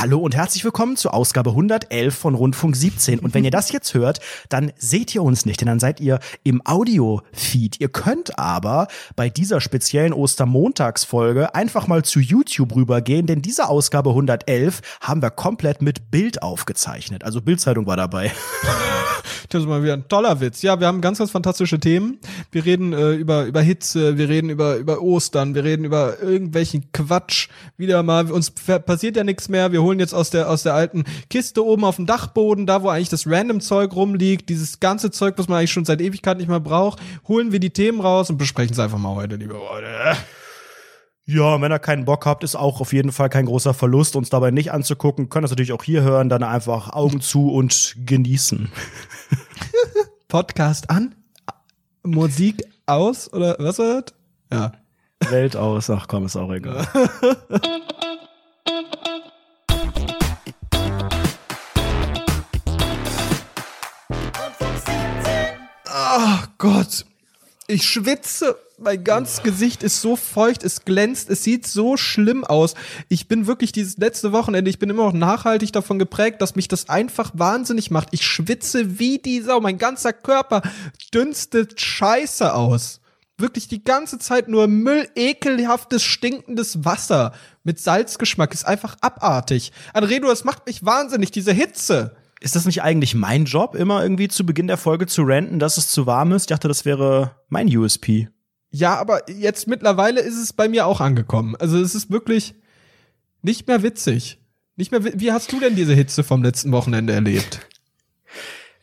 Hallo und herzlich willkommen zur Ausgabe 111 von Rundfunk 17. Und wenn ihr das jetzt hört, dann seht ihr uns nicht, denn dann seid ihr im Audio-Feed. Ihr könnt aber bei dieser speziellen Ostermontagsfolge einfach mal zu YouTube rübergehen, denn diese Ausgabe 111 haben wir komplett mit Bild aufgezeichnet. Also Bildzeitung war dabei. Das ist mal wieder ein toller Witz. Ja, wir haben ganz, ganz fantastische Themen. Wir reden äh, über, über Hitze, wir reden über, über Ostern, wir reden über irgendwelchen Quatsch. Wieder mal, uns passiert ja nichts mehr. Wir holen jetzt aus der, aus der alten Kiste oben auf dem Dachboden, da wo eigentlich das random Zeug rumliegt, dieses ganze Zeug, was man eigentlich schon seit Ewigkeit nicht mehr braucht, holen wir die Themen raus und besprechen es einfach mal heute, liebe Leute. Ja, wenn ihr keinen Bock habt, ist auch auf jeden Fall kein großer Verlust, uns dabei nicht anzugucken. Könnt das natürlich auch hier hören, dann einfach Augen zu und genießen. Podcast an, Musik aus oder was war das? Ja. Welt aus, ach komm, ist auch egal. Gott, ich schwitze mein ganzes Gesicht ist so feucht, es glänzt, es sieht so schlimm aus. Ich bin wirklich dieses letzte Wochenende, ich bin immer noch nachhaltig davon geprägt, dass mich das einfach wahnsinnig macht. Ich schwitze wie die Sau, mein ganzer Körper dünstet Scheiße aus. Wirklich die ganze Zeit nur Müll, ekelhaftes, stinkendes Wasser mit Salzgeschmack ist einfach abartig. Anredo, das macht mich wahnsinnig, diese Hitze. Ist das nicht eigentlich mein Job, immer irgendwie zu Beginn der Folge zu ranten, dass es zu warm ist? Ich dachte, das wäre mein USP. Ja, aber jetzt mittlerweile ist es bei mir auch angekommen. Also es ist wirklich nicht mehr witzig. Nicht mehr. Wie hast du denn diese Hitze vom letzten Wochenende erlebt?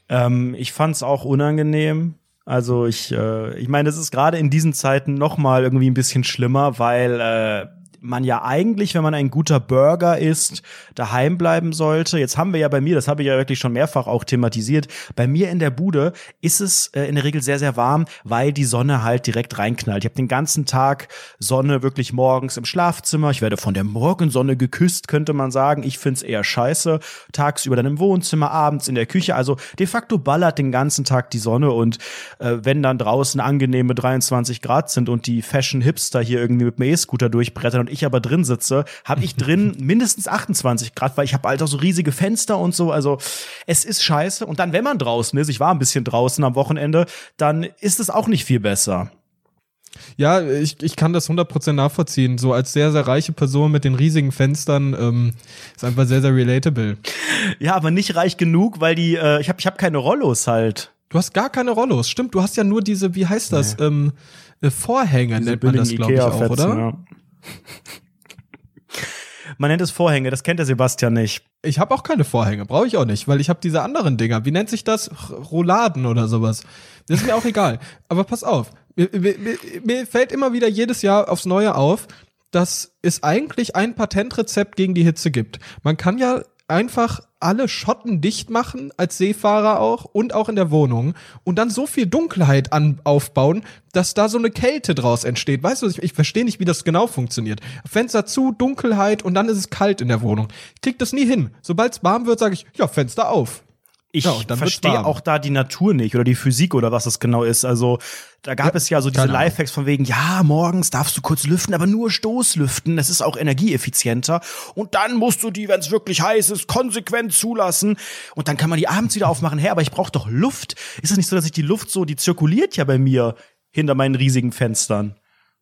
Ähm, ich fand's auch unangenehm. Also ich, äh, ich meine, es ist gerade in diesen Zeiten noch mal irgendwie ein bisschen schlimmer, weil äh, man ja eigentlich, wenn man ein guter Burger ist, daheim bleiben sollte. Jetzt haben wir ja bei mir, das habe ich ja wirklich schon mehrfach auch thematisiert, bei mir in der Bude ist es äh, in der Regel sehr, sehr warm, weil die Sonne halt direkt reinknallt. Ich habe den ganzen Tag Sonne wirklich morgens im Schlafzimmer. Ich werde von der Morgensonne geküsst, könnte man sagen. Ich find's eher scheiße. Tagsüber dann im Wohnzimmer, abends in der Küche. Also de facto ballert den ganzen Tag die Sonne und äh, wenn dann draußen angenehme 23 Grad sind und die Fashion-Hipster hier irgendwie mit dem E-Scooter durchbrettern und ich aber drin sitze, habe ich drin mindestens 28 Grad, weil ich habe halt auch so riesige Fenster und so. Also es ist scheiße. Und dann, wenn man draußen ist, ich war ein bisschen draußen am Wochenende, dann ist es auch nicht viel besser. Ja, ich, ich kann das 100% nachvollziehen. So als sehr, sehr reiche Person mit den riesigen Fenstern ähm, ist einfach sehr, sehr relatable. Ja, aber nicht reich genug, weil die, äh, ich habe ich hab keine Rollos halt. Du hast gar keine Rollos, stimmt. Du hast ja nur diese, wie heißt das, nee. ähm, äh, Vorhänge diese nennt man das, glaube ich, auch, oder? Ja. Man nennt es Vorhänge, das kennt der Sebastian nicht. Ich habe auch keine Vorhänge, brauche ich auch nicht, weil ich habe diese anderen Dinger. Wie nennt sich das? Rouladen oder sowas. Das ist mir auch egal. Aber pass auf, mir, mir, mir fällt immer wieder jedes Jahr aufs Neue auf, dass es eigentlich ein Patentrezept gegen die Hitze gibt. Man kann ja einfach alle Schotten dicht machen, als Seefahrer auch und auch in der Wohnung und dann so viel Dunkelheit an, aufbauen, dass da so eine Kälte draus entsteht. Weißt du, ich, ich verstehe nicht, wie das genau funktioniert. Fenster zu, Dunkelheit und dann ist es kalt in der Wohnung. Ich krieg das nie hin. Sobald es warm wird, sage ich, ja, Fenster auf. Ich ja, verstehe auch da die Natur nicht oder die Physik oder was das genau ist. Also da gab ja, es ja so diese Lifehacks von wegen, ja, morgens darfst du kurz lüften, aber nur Stoßlüften. Das ist auch energieeffizienter. Und dann musst du die, wenn es wirklich heiß ist, konsequent zulassen. Und dann kann man die abends wieder aufmachen. Hä, aber ich brauche doch Luft. Ist es nicht so, dass ich die Luft so, die zirkuliert ja bei mir hinter meinen riesigen Fenstern?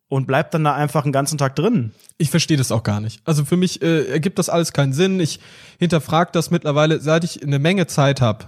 Und bleibt dann da einfach einen ganzen Tag drin. Ich verstehe das auch gar nicht. Also für mich äh, ergibt das alles keinen Sinn. Ich hinterfrage das mittlerweile, seit ich eine Menge Zeit habe.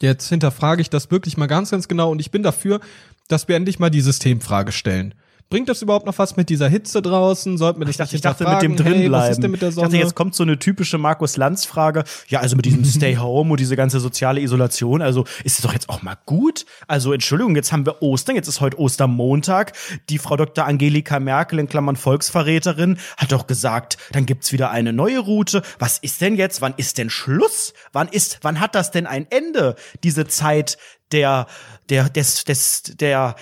Jetzt hinterfrage ich das wirklich mal ganz, ganz genau und ich bin dafür, dass wir endlich mal die Systemfrage stellen. Bringt das überhaupt noch was mit dieser Hitze draußen? Sollten wir ich dachte, ich dachte mit dem drinbleiben. Hey, was ist denn mit der Sonne? Ich dachte, jetzt kommt so eine typische Markus Lanz Frage. Ja, also mit diesem Stay Home und diese ganze soziale Isolation, also ist es doch jetzt auch mal gut? Also Entschuldigung, jetzt haben wir Ostern, jetzt ist heute Ostermontag. Die Frau Dr. Angelika Merkel in Klammern Volksverräterin hat doch gesagt, dann gibt's wieder eine neue Route. Was ist denn jetzt? Wann ist denn Schluss? Wann ist wann hat das denn ein Ende? Diese Zeit der der des des der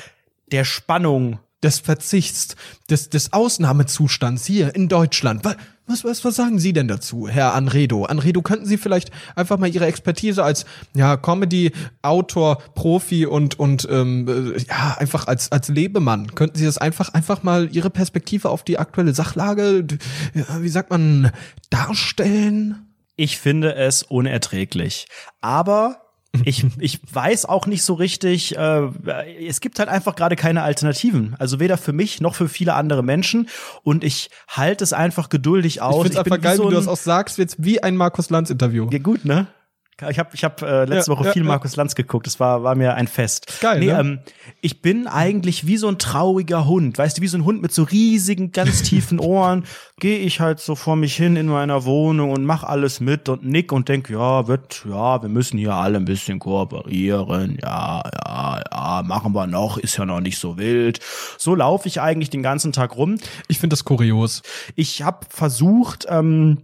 der Spannung des Verzichts, des, des Ausnahmezustands hier in Deutschland. Was, was, was sagen Sie denn dazu, Herr Anredo? Anredo, könnten Sie vielleicht einfach mal Ihre Expertise als ja, Comedy-Autor, Profi und, und ähm, ja, einfach als, als Lebemann, könnten Sie das einfach, einfach mal Ihre Perspektive auf die aktuelle Sachlage, wie sagt man, darstellen? Ich finde es unerträglich. Aber ich, ich weiß auch nicht so richtig, äh, es gibt halt einfach gerade keine Alternativen. Also weder für mich noch für viele andere Menschen. Und ich halte es einfach geduldig aus. Ich finde es einfach geil, so wie du das auch sagst, jetzt wie ein Markus Lanz Interview. Ja, gut, ne? Ich habe ich hab, äh, letzte ja, Woche ja, viel Markus Lanz geguckt. Das war, war mir ein Fest. Geil, nee, ne? ähm, ich bin eigentlich wie so ein trauriger Hund. Weißt du, wie so ein Hund mit so riesigen, ganz tiefen Ohren. Gehe ich halt so vor mich hin in meiner Wohnung und mach alles mit und nick und denk, ja, wird, ja, wir müssen hier alle ein bisschen kooperieren. Ja, ja, ja, machen wir noch. Ist ja noch nicht so wild. So laufe ich eigentlich den ganzen Tag rum. Ich finde das kurios. Ich habe versucht, ähm,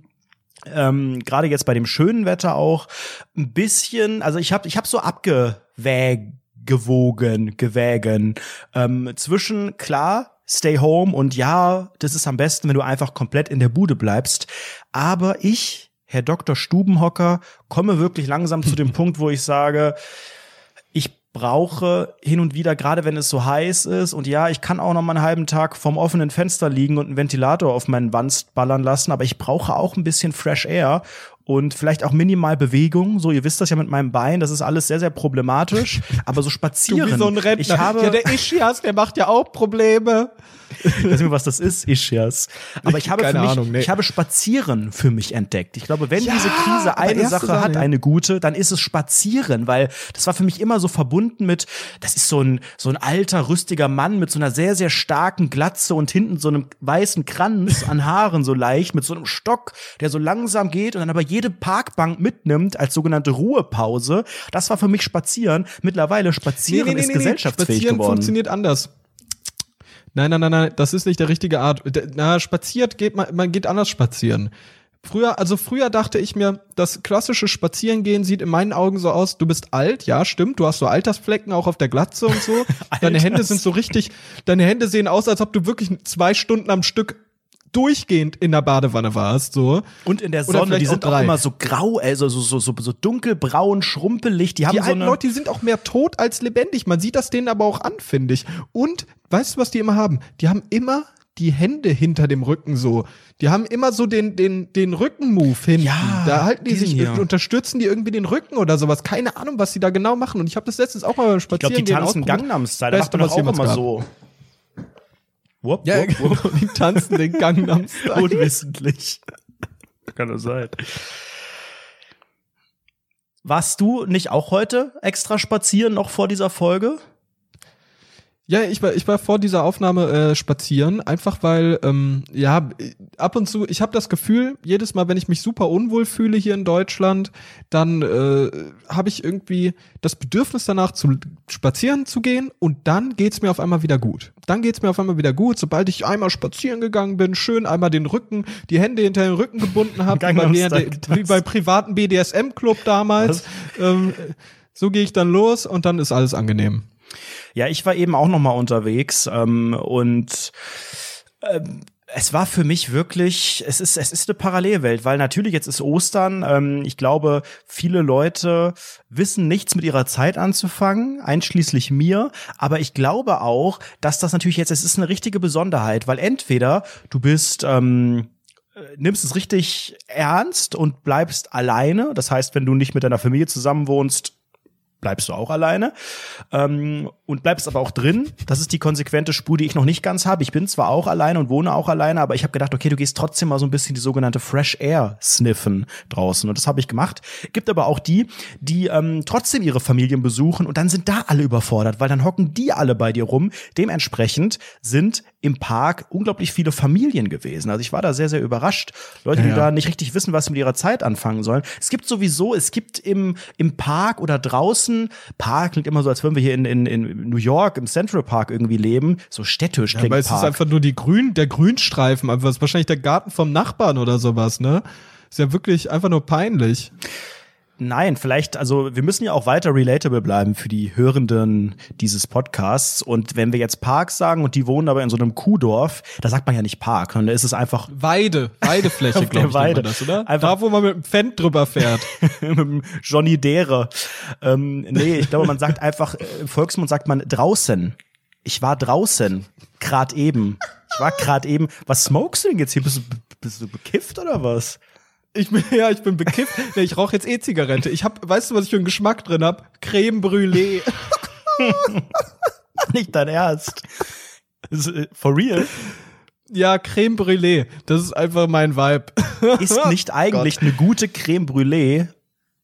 ähm, gerade jetzt bei dem schönen Wetter auch ein bisschen, also ich habe ich hab so abgewägt gewogen, gewägen ähm, zwischen klar Stay home und ja, das ist am besten, wenn du einfach komplett in der Bude bleibst. Aber ich, Herr Dr. Stubenhocker, komme wirklich langsam zu dem Punkt, wo ich sage, brauche hin und wieder, gerade wenn es so heiß ist. Und ja, ich kann auch noch mal einen halben Tag vorm offenen Fenster liegen und einen Ventilator auf meinen Wanst ballern lassen, aber ich brauche auch ein bisschen Fresh Air und vielleicht auch minimal Bewegung. So, ihr wisst das ja mit meinem Bein, das ist alles sehr, sehr problematisch. Aber so spazieren. Du wie so ein Rentner. Ich habe ja, der Ischias, der macht ja auch Probleme. Ich weiß nicht, was das ist, Ischias. Aber ich habe Keine mich, Ahnung, nee. ich habe Spazieren für mich entdeckt. Ich glaube, wenn Ja, diese Krise eine Sache Sache, hat, ja. eine gute, dann ist es Spazieren, weil das war für mich immer so verbunden mit, das ist so ein, so ein alter, rüstiger Mann mit so einer sehr, sehr starken Glatze und hinten so einem weißen Kranz an Haaren so leicht, mit so einem Stock, der so langsam geht und dann aber jede Parkbank mitnimmt als sogenannte Ruhepause. Das war für mich Spazieren. Mittlerweile Spazieren ist gesellschaftsfähig Spazieren geworden. funktioniert anders. Nein, nein, nein, nein, das ist nicht der richtige Art. Na, spaziert geht man, man geht anders spazieren. Früher, also früher dachte ich mir, das klassische Spazierengehen sieht in meinen Augen so aus, du bist alt, ja, stimmt, du hast so Altersflecken auch auf der Glatze und so. deine Hände sind so richtig, deine Hände sehen aus, als ob du wirklich zwei Stunden am Stück durchgehend in der Badewanne warst, so. Und in der Sonne, die sind auch auch drei. immer so grau, also so, so, so, so dunkelbraun, schrumpelig. Die haben Die so alten. Leute, die sind auch mehr tot als lebendig. Man sieht das denen aber auch an, finde ich. Und weißt du, was die immer haben? Die haben immer die Hände hinter dem Rücken so. Die haben immer so den, den, den Rückenmove hinten. Ja, da halten die sich, hier. unterstützen die irgendwie den Rücken oder sowas. Keine Ahnung, was die da genau machen. Und ich habe das letztens auch mal beim ich glaube, die tanzen ausprobiert. Gangnam Style. Da macht man doch was auch immer gab. so. Wupp, Ja, wupp, wupp. genau. Die tanzen den Gangnam Style. Unwissentlich. Kann das sein. Warst du nicht auch heute extra spazieren noch vor dieser Folge? Ja, ich war, ich war vor dieser Aufnahme äh, spazieren, einfach weil, ähm, ja, ab und zu, ich habe das Gefühl, jedes Mal, wenn ich mich super unwohl fühle hier in Deutschland, dann äh, habe ich irgendwie das Bedürfnis danach, zu spazieren zu gehen und dann geht's mir auf einmal wieder gut. Dann geht's mir auf einmal wieder gut, sobald ich einmal spazieren gegangen bin, schön einmal den Rücken, die Hände hinter den Rücken gebunden habe, wie, wie bei privaten BDSM-Club damals. Ähm, so gehe ich dann los und dann ist alles angenehm. Ja, ich war eben auch noch mal unterwegs ähm, und ähm, es war für mich wirklich, es ist, es ist eine Parallelwelt, weil natürlich jetzt ist Ostern. Ähm, ich glaube, viele Leute wissen nichts mit ihrer Zeit anzufangen, einschließlich mir. Aber ich glaube auch, dass das natürlich jetzt, es ist eine richtige Besonderheit, weil entweder du bist ähm, äh, nimmst es richtig ernst und bleibst alleine. Das heißt, wenn du nicht mit deiner Familie zusammenwohnst, bleibst du auch alleine ähm, und bleibst aber auch drin. Das ist die konsequente Spur, die ich noch nicht ganz habe. Ich bin zwar auch alleine und wohne auch alleine, aber ich habe gedacht, okay, du gehst trotzdem mal so ein bisschen die sogenannte Fresh Air sniffen draußen und das habe ich gemacht. Gibt aber auch die, die ähm, trotzdem ihre Familien besuchen und dann sind da alle überfordert, weil dann hocken die alle bei dir rum. Dementsprechend sind im Park unglaublich viele Familien gewesen. Also ich war da sehr, sehr überrascht. Leute, die Ja. da nicht richtig wissen, was sie mit ihrer Zeit anfangen sollen. Es gibt sowieso, es gibt im, im Park oder draußen, Park klingt immer so, als würden wir hier in, in, in New York im Central Park irgendwie leben. So städtisch Ja, klingt aber es ist Park. einfach nur die Grün, der Grünstreifen, aber es ist wahrscheinlich der Garten vom Nachbarn oder sowas, ne? Ist ja wirklich einfach nur peinlich. Nein, vielleicht, also wir müssen ja auch weiter relatable bleiben für die Hörenden dieses Podcasts. Und wenn wir jetzt Park sagen und die wohnen aber in so einem Kuhdorf, da sagt man ja nicht Park, sondern da ist es einfach Weide, Weidefläche, glaube ich, Weide. das, oder? Einfach- da, wo man mit dem Fendt drüber fährt. mit dem Johnny Dere. Ähm, nee, ich glaube, man sagt einfach, äh, im Volksmund sagt man draußen. Ich war draußen, grad eben. Ich war grad eben. Was smokest du denn jetzt hier? Bist du, bist du bekifft oder was? Ich bin, ja, ich bin bekifft. Nee, ich rauche jetzt E-Zigarette. Ich hab, weißt du, was ich für einen Geschmack drin hab? Creme Brûlée. Nicht dein Ernst. Äh, For real? Ja, Creme Brûlée. Das ist einfach mein Vibe. Ist nicht eigentlich eine gute Creme Brûlée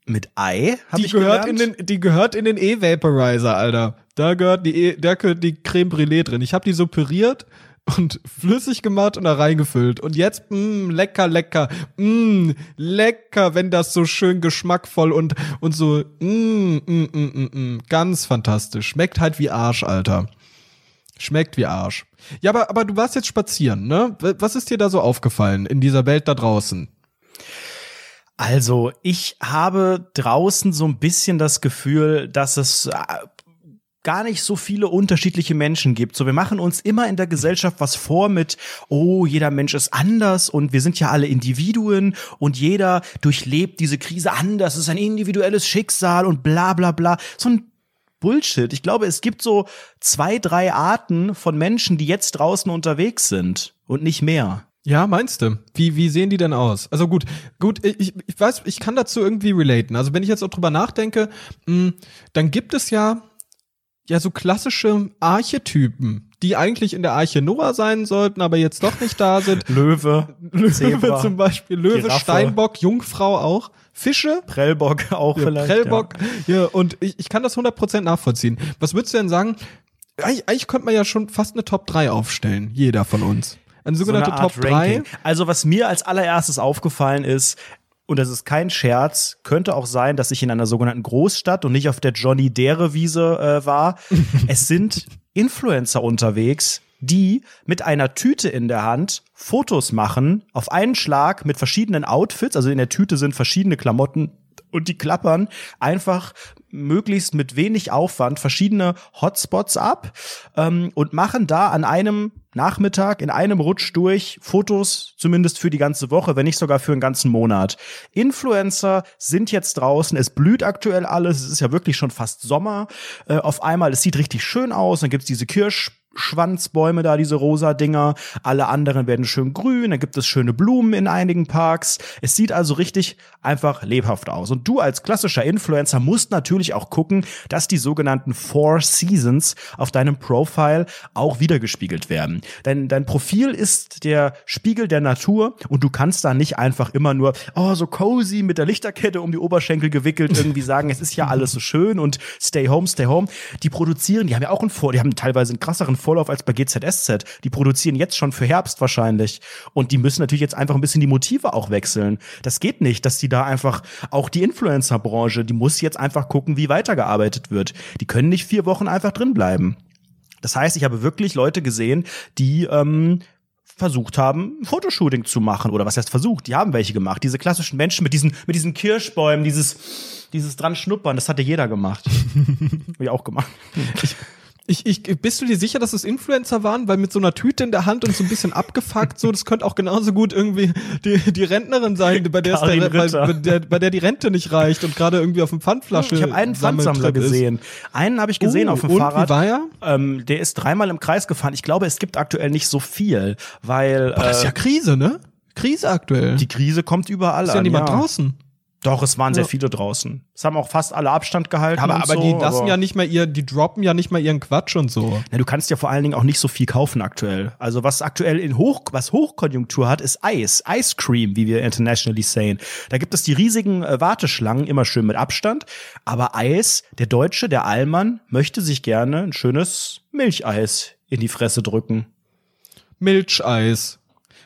mit Ei? Hab Die ich gehört, in den, die gehört in den E-Vaporizer, Alter. Da gehört die, e, da gehört die Creme Brûlée drin. Ich habe die so püriert und flüssig gemacht und da reingefüllt. Und jetzt, mh, lecker, lecker, mh, lecker, wenn das so schön geschmackvoll und, und so, mh, mh, mh, mh, mh, ganz fantastisch. Schmeckt halt wie Arsch, Alter. Schmeckt wie Arsch. Ja, aber, aber du warst jetzt spazieren, ne? Was ist dir da so aufgefallen in dieser Welt da draußen? Also, ich habe draußen so ein bisschen das Gefühl, dass es äh, gar nicht so viele unterschiedliche Menschen gibt. So, wir machen uns immer in der Gesellschaft was vor mit, oh, jeder Mensch ist anders und wir sind ja alle Individuen und jeder durchlebt diese Krise anders. Es ist ein individuelles Schicksal und bla bla bla. So ein Bullshit. Ich glaube, es gibt so zwei, drei Arten von Menschen, die jetzt draußen unterwegs sind und nicht mehr. Ja, meinst du? Wie, wie sehen die denn aus? Also gut, gut, ich, ich weiß, ich kann dazu irgendwie relaten. Also wenn ich jetzt auch drüber nachdenke, mh, dann gibt es ja, ja so klassische Archetypen, die eigentlich in der Arche Noah sein sollten, aber jetzt doch nicht da sind. Löwe, Löwe Zebra, zum Beispiel, Löwe, Giraffe. Steinbock, Jungfrau auch, Fische, Prellbock auch ja, vielleicht. Prellbock, ja. und ich, ich kann das 100% nachvollziehen. Was würdest du denn sagen? Eigentlich, eigentlich könnte man ja schon fast eine Top 3 aufstellen, jeder von uns. Eine So sogenannte eine Art Top 3. Ranking. Also was mir als allererstes aufgefallen ist, und das ist kein Scherz, könnte auch sein, dass ich in einer sogenannten Großstadt und nicht auf der Johnny Dere Wiese äh, war. es sind Influencer unterwegs, die mit einer Tüte in der Hand Fotos machen, auf einen Schlag mit verschiedenen Outfits, also in der Tüte sind verschiedene Klamotten und die klappern einfach möglichst mit wenig Aufwand verschiedene Hotspots ab ähm, und machen da an einem Nachmittag in einem Rutsch durch Fotos, zumindest für die ganze Woche, wenn nicht sogar für einen ganzen Monat. Influencer sind jetzt draußen, es blüht aktuell alles, es ist ja wirklich schon fast Sommer. Äh, auf einmal, es sieht richtig schön aus, dann gibt's diese Kirsch. Schwanzbäume da, diese rosa Dinger. Alle anderen werden schön grün. Dann gibt es schöne Blumen in einigen Parks. Es sieht also richtig einfach lebhaft aus. Und du als klassischer Influencer musst natürlich auch gucken, dass die sogenannten Four Seasons auf deinem Profile auch wiedergespiegelt werden. Denn dein Profil ist der Spiegel der Natur und du kannst da nicht einfach immer nur, oh, so cozy mit der Lichterkette um die Oberschenkel gewickelt irgendwie sagen, es ist ja alles so schön und stay home, stay home. Die produzieren, die haben ja auch einen Vor, die haben teilweise einen krasseren Vorlauf als bei GZSZ. Die produzieren jetzt schon für Herbst wahrscheinlich. Und die müssen natürlich jetzt einfach ein bisschen die Motive auch wechseln. Das geht nicht, dass die da einfach, auch die Influencer-Branche, die muss jetzt einfach gucken, wie weitergearbeitet wird. Die können nicht vier Wochen einfach drin bleiben. Das heißt, ich habe wirklich Leute gesehen, die ähm, versucht haben, ein Fotoshooting zu machen. Oder was heißt versucht? Die haben welche gemacht. Diese klassischen Menschen mit diesen, mit diesen Kirschbäumen, dieses, dieses dran schnuppern, das hatte jeder gemacht. Hab ich auch gemacht. Ich, ich, bist du dir sicher, dass es Influencer waren? Weil mit so einer Tüte in der Hand und so ein bisschen abgefuckt, so, das könnte auch genauso gut irgendwie die, die Rentnerin sein, bei der, es der, bei, der, bei der die Rente nicht reicht und gerade irgendwie auf dem Pfandflasche. Ich habe einen Pfandsammler ist. gesehen. Einen habe ich gesehen Oh, auf dem und Fahrrad. Wie war er? Ähm, der ist dreimal im Kreis gefahren. Ich glaube, es gibt aktuell nicht so viel, weil Boah, das ist äh, ja Krise, ne? Krise aktuell. die Krise kommt überall ist ja an. niemand ja. draußen. Doch, es waren sehr viele draußen. Es haben auch fast alle Abstand gehalten. Aber, und aber so, die lassen aber- ja nicht mal ihr, die droppen ja nicht mal ihren Quatsch und so. Ja, du kannst ja vor allen Dingen auch nicht so viel kaufen aktuell. Also was aktuell in Hoch, was Hochkonjunktur hat, ist Eis, Ice Cream, wie wir internationally sagen. Da gibt es die riesigen äh, Warteschlangen, immer schön mit Abstand. Aber Eis, der Deutsche, der Allmann, möchte sich gerne ein schönes Milcheis in die Fresse drücken. Milcheis.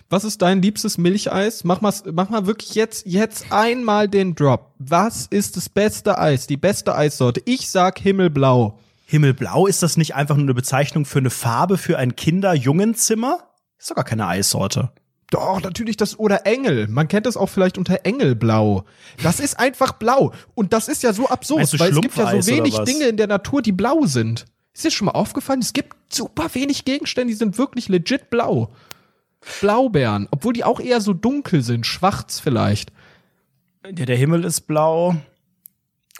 Was ist dein liebstes Milcheis? Mach mal, mach mal wirklich jetzt, jetzt einmal den Drop. Was ist das beste Eis, die beste Eissorte? Ich sag Himmelblau. Himmelblau, ist das nicht einfach nur eine Bezeichnung für eine Farbe für ein Kinder-Jungenzimmer? Ist doch gar keine Eissorte. Doch, natürlich das oder Engel. Man kennt das auch vielleicht unter Engelblau. Das ist einfach blau. Und das ist ja so absurd, weil es gibt ja so wenig? Dinge in der Natur, die blau sind. Ist dir schon mal aufgefallen? Es gibt super wenig Gegenstände, die sind wirklich legit blau. Blaubeeren, obwohl die auch eher so dunkel sind, schwarz vielleicht. Ja, der Himmel ist blau.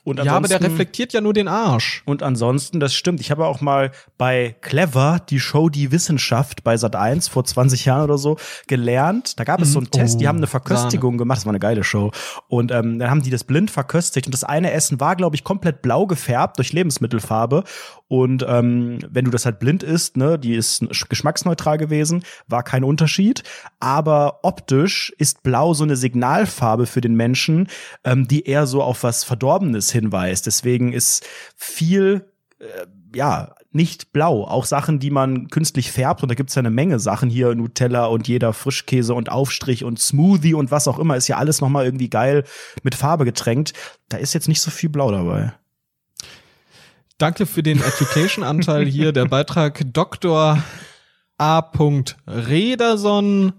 Und Ja, aber der reflektiert ja nur den Arsch. Und ansonsten, das stimmt. Ich habe auch mal bei Clever, die Show Die Wissenschaft bei Sat 1 vor 20 Jahren oder so, gelernt. Da gab es so einen Test, die Oh, haben eine Verköstigung gemacht. Das war eine geile Show. Und ähm, dann haben die das blind verköstigt. Und das eine Essen war, glaube ich, komplett blau gefärbt durch Lebensmittelfarbe. Und ähm, wenn du das halt blind isst, ne, die ist geschmacksneutral gewesen, war kein Unterschied. Aber optisch ist Blau so eine Signalfarbe für den Menschen, ähm, die eher so auf was Verdorbenes hinweist. Deswegen ist viel äh, ja, nicht blau. Auch Sachen, die man künstlich färbt. Und da gibt's ja eine Menge Sachen hier. Nutella und jeder Frischkäse und Aufstrich und Smoothie und was auch immer. Ist ja alles nochmal irgendwie geil mit Farbe getränkt. Da ist jetzt nicht so viel blau dabei. Danke für den Education-Anteil hier. Der Beitrag Dr. A. Rederson.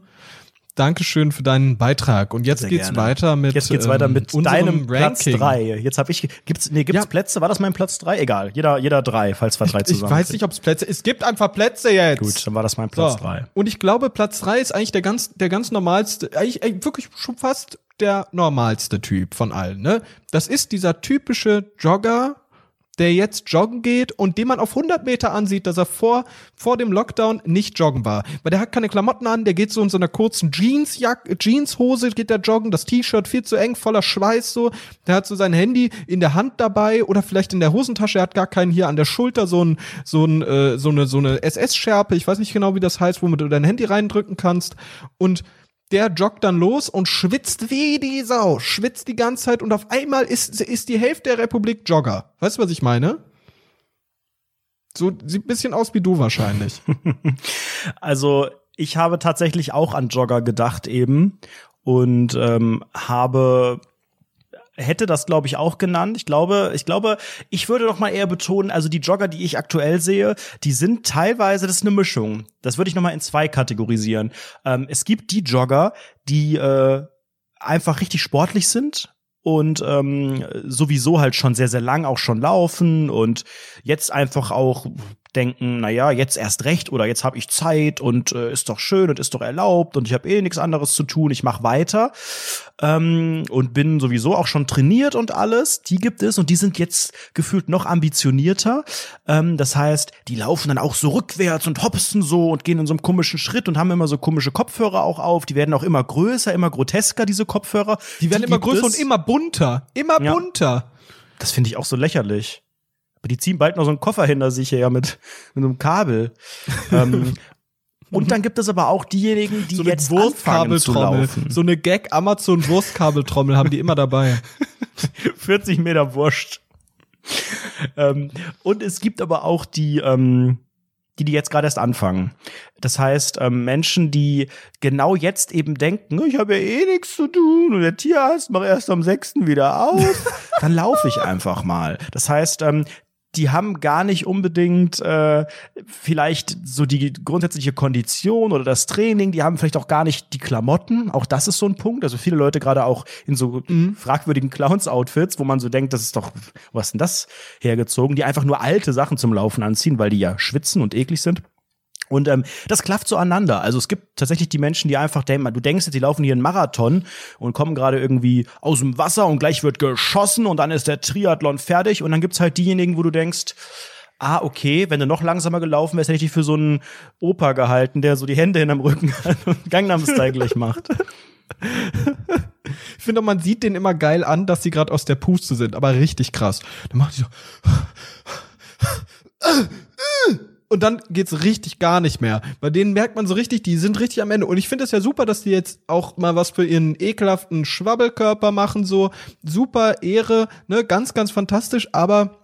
Dankeschön für deinen Beitrag. Und jetzt Sehr geht's gerne. weiter mit Jetzt geht's weiter ähm, mit unserem deinem Platz Ranking. drei. Jetzt habe ich gibt's nee, gibt's Ja. Plätze? War das mein Platz drei? Egal, jeder jeder drei, falls wir drei Ich zusammen. weiß nicht, ob es Plätze. Es gibt einfach Plätze jetzt. Gut, dann war das mein Platz So. drei. Und ich glaube, Platz drei ist eigentlich der ganz, der ganz normalste, eigentlich, eigentlich wirklich schon fast der normalste Typ von allen, ne? Das ist dieser typische Jogger, der jetzt joggen geht und dem man auf 100 Meter ansieht, dass er vor, vor dem Lockdown nicht joggen war. Weil der hat keine Klamotten an, der geht so in so einer kurzen Jeansjack Jeanshose, geht der joggen, das T-Shirt viel zu eng, voller Schweiß so. Der hat so sein Handy in der Hand dabei oder vielleicht in der Hosentasche, er hat gar keinen hier an der Schulter, so ein, so ein, äh, so eine, so eine SS-Schärpe, ich weiß nicht genau, wie das heißt, womit du dein Handy reindrücken kannst. Und der joggt dann los und schwitzt wie die Sau, schwitzt die ganze Zeit und auf einmal ist, ist die Hälfte der Republik Jogger. Weißt du, was ich meine? So sieht ein bisschen aus wie du wahrscheinlich. Also ich habe tatsächlich auch an Jogger gedacht eben und ähm, habe hätte das glaube ich auch genannt. Ich glaube, ich glaube, ich würde noch mal eher betonen, also die Jogger, die ich aktuell sehe, die sind teilweise das ist eine Mischung. Das würde ich noch mal in zwei kategorisieren. Ähm, es gibt die Jogger, die äh, einfach richtig sportlich sind und ähm, sowieso halt schon sehr, sehr lang auch schon laufen und jetzt einfach auch denken, na ja, jetzt erst recht oder jetzt habe ich Zeit und äh, ist doch schön und ist doch erlaubt und ich habe eh nichts anderes zu tun, ich mache weiter ähm, und bin sowieso auch schon trainiert und alles. Die gibt es und die sind jetzt gefühlt noch ambitionierter. Ähm, das heißt, die laufen dann auch so rückwärts und hopsen so und gehen in so einem komischen Schritt und haben immer so komische Kopfhörer auch auf. Die werden auch immer größer, immer grotesker, diese Kopfhörer. Die werden immer gibt größer es. und immer bunter. Immer Ja. bunter. Das finde ich auch so lächerlich. Die ziehen bald noch so einen Koffer hinter sich her mit, mit einem Kabel. ähm, und dann gibt es aber auch diejenigen, die So jetzt anfangen zu Wurstkabeltrommel. laufen. So eine Gag-Amazon-Wurstkabeltrommel haben die immer dabei. 40 Meter Wurst. ähm, und es gibt aber auch die, ähm, die, die jetzt gerade erst anfangen. Das heißt, ähm, Menschen, die genau jetzt eben denken, ich habe ja eh nichts zu tun und der Tierarzt macht erst am 6. wieder auf, dann laufe ich einfach mal. Das heißt, ähm, die haben gar nicht unbedingt äh, vielleicht so die grundsätzliche Kondition oder das Training, die haben vielleicht auch gar nicht die Klamotten. Auch das ist so ein Punkt. Also viele Leute gerade auch in so fragwürdigen Clowns-Outfits, wo man so denkt, das ist doch, wo hast denn das hergezogen, die einfach nur alte Sachen zum Laufen anziehen, weil die ja schwitzen und eklig sind. Und ähm, das klafft so aneinander. Also es gibt tatsächlich die Menschen, die einfach denken, du denkst jetzt, die laufen hier einen Marathon und kommen gerade irgendwie aus dem Wasser und gleich wird geschossen und dann ist der Triathlon fertig. Und dann gibt's halt diejenigen, wo du denkst, ah, okay, wenn du noch langsamer gelaufen wärst, hätte ich dich für so einen Opa gehalten, der so die Hände hinterm Rücken hat und Gangnam-Style gleich macht. Ich finde, man sieht denen immer geil an, dass sie gerade aus der Puste sind, aber richtig krass. Dann machen die so. Und dann geht's richtig gar nicht mehr. Bei denen merkt man so richtig, die sind richtig am Ende. Und ich finde es ja super, dass die jetzt auch mal was für ihren ekelhaften Schwabbelkörper machen, so super Ehre, ne, ganz, ganz fantastisch, aber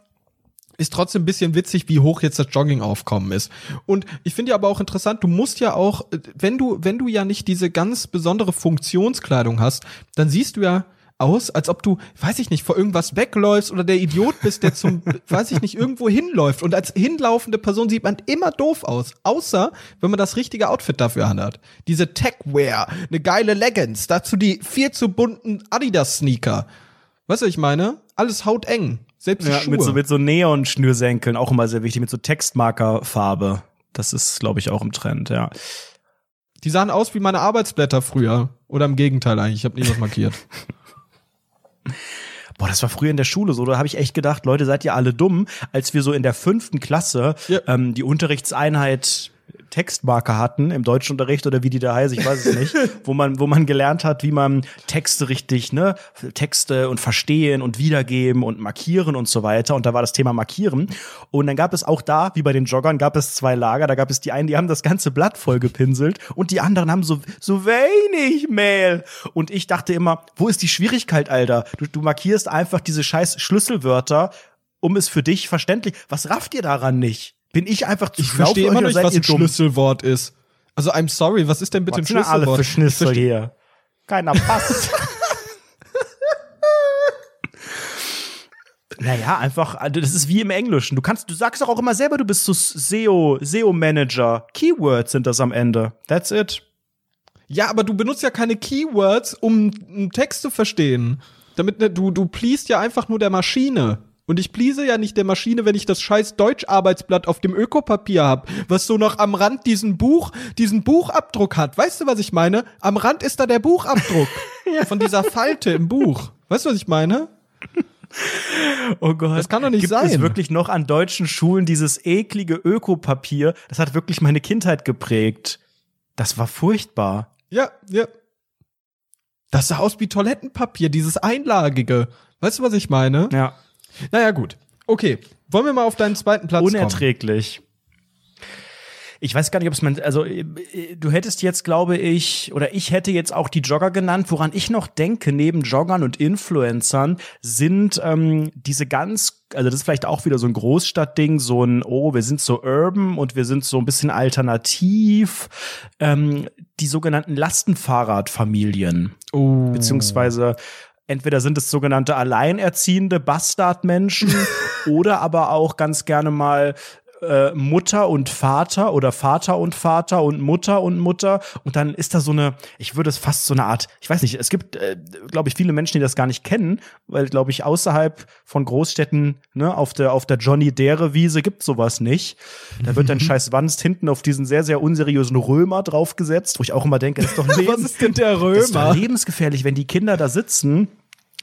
ist trotzdem ein bisschen witzig, wie hoch jetzt das Joggingaufkommen ist. Und ich finde ja aber auch interessant, du musst ja auch, äh, wenn du, wenn du ja nicht diese ganz besondere Funktionskleidung hast, dann siehst du ja aus, als ob du, weiß ich nicht, vor irgendwas wegläufst oder der Idiot bist, der zum, weiß ich nicht, irgendwo hinläuft. Und als hinlaufende Person sieht man immer doof aus. Außer, wenn man das richtige Outfit dafür anhat. Diese Techwear, eine geile Leggings, dazu die viel zu bunten Adidas-Sneaker. Weißt du, was ich meine? Alles hauteng. Selbst die Ja, Schuhe. mit so, mit so Neon-Schnürsenkeln, auch immer sehr wichtig, mit so Textmarkerfarbe. Das ist, glaube ich, auch im Trend, ja. Die sahen aus wie meine Arbeitsblätter früher. Oder im Gegenteil eigentlich, ich habe nie was markiert. Boah, das war früher in der Schule so. Da habe ich echt gedacht, Leute, seid ihr alle dumm, als wir so in der fünften Klasse Ja. ähm, die Unterrichtseinheit Textmarker hatten im Deutschunterricht oder wie die da heißt, ich weiß es nicht, wo man, wo man gelernt hat, wie man Texte richtig, ne, Texte und verstehen und wiedergeben und markieren und so weiter. Und da war das Thema Markieren. Und dann gab es auch da, wie bei den Joggern, gab es zwei Lager. Da gab es die einen, die haben das ganze Blatt voll gepinselt und die anderen haben so, so wenig Mehl. Und ich dachte immer, wo ist die Schwierigkeit, Alter? Du, du markierst einfach diese scheiß Schlüsselwörter, um es für dich verständlich. Was rafft ihr daran nicht? Bin ich einfach zu Ich schlau verstehe immer noch nicht, was ein dumm? Schlüsselwort ist. Also, I'm sorry, was ist denn bitte ein Was sind alle Schlüsselwort? für Schnitzel hier? Keiner passt. naja, einfach, also das ist wie im Englischen. Du kannst, du sagst doch auch immer selber, du bist so SEO, SEO-Manager. Keywords sind das am Ende. That's it. Ja, aber du benutzt ja keine Keywords, um einen Text zu verstehen. Damit ne, du du pleast ja einfach nur der Maschine. Und ich please ja nicht der Maschine, wenn ich das scheiß Deutscharbeitsblatt auf dem Ökopapier hab, was so noch am Rand diesen Buch, diesen Buchabdruck hat. Weißt du, was ich meine? Am Rand ist da der Buchabdruck von dieser Falte im Buch. Weißt du, was ich meine? Oh Gott. Das kann doch nicht Gibt sein. es wirklich noch an deutschen Schulen dieses eklige Ökopapier? Das hat wirklich meine Kindheit geprägt. Das war furchtbar. Ja, ja. Das sah aus wie Toilettenpapier, dieses einlagige. Weißt du, was ich meine? Ja. Naja, gut. Okay. Wollen wir mal auf deinen zweiten Platz kommen? Unerträglich. Ich weiß gar nicht, ob es man, also äh, du hättest jetzt, glaube ich, oder ich hätte jetzt auch die Jogger genannt. Woran ich noch denke, neben Joggern und Influencern, sind ähm, diese ganz, also das ist vielleicht auch wieder so ein Großstadtding, so ein, oh, wir sind so urban und wir sind so ein bisschen alternativ, ähm, die sogenannten Lastenfahrradfamilien Oh. beziehungsweise entweder sind es sogenannte alleinerziehende Bastardmenschen oder aber auch ganz gerne mal äh, Mutter und Vater oder Vater und Vater und Mutter und Mutter und dann ist da so eine, ich würde es fast so eine Art, ich weiß nicht, es gibt, äh, glaube ich, viele Menschen, die das gar nicht kennen, weil, glaube ich, außerhalb von Großstädten, ne, auf der, auf der Johnny Dere Wiese gibt sowas nicht. Da wird dann scheiß Wanst hinten auf diesen sehr, sehr unseriösen Römer draufgesetzt, wo ich auch immer denke, das ist doch ein Was ist denn der das ist doch Römer? lebensgefährlich, wenn die Kinder da sitzen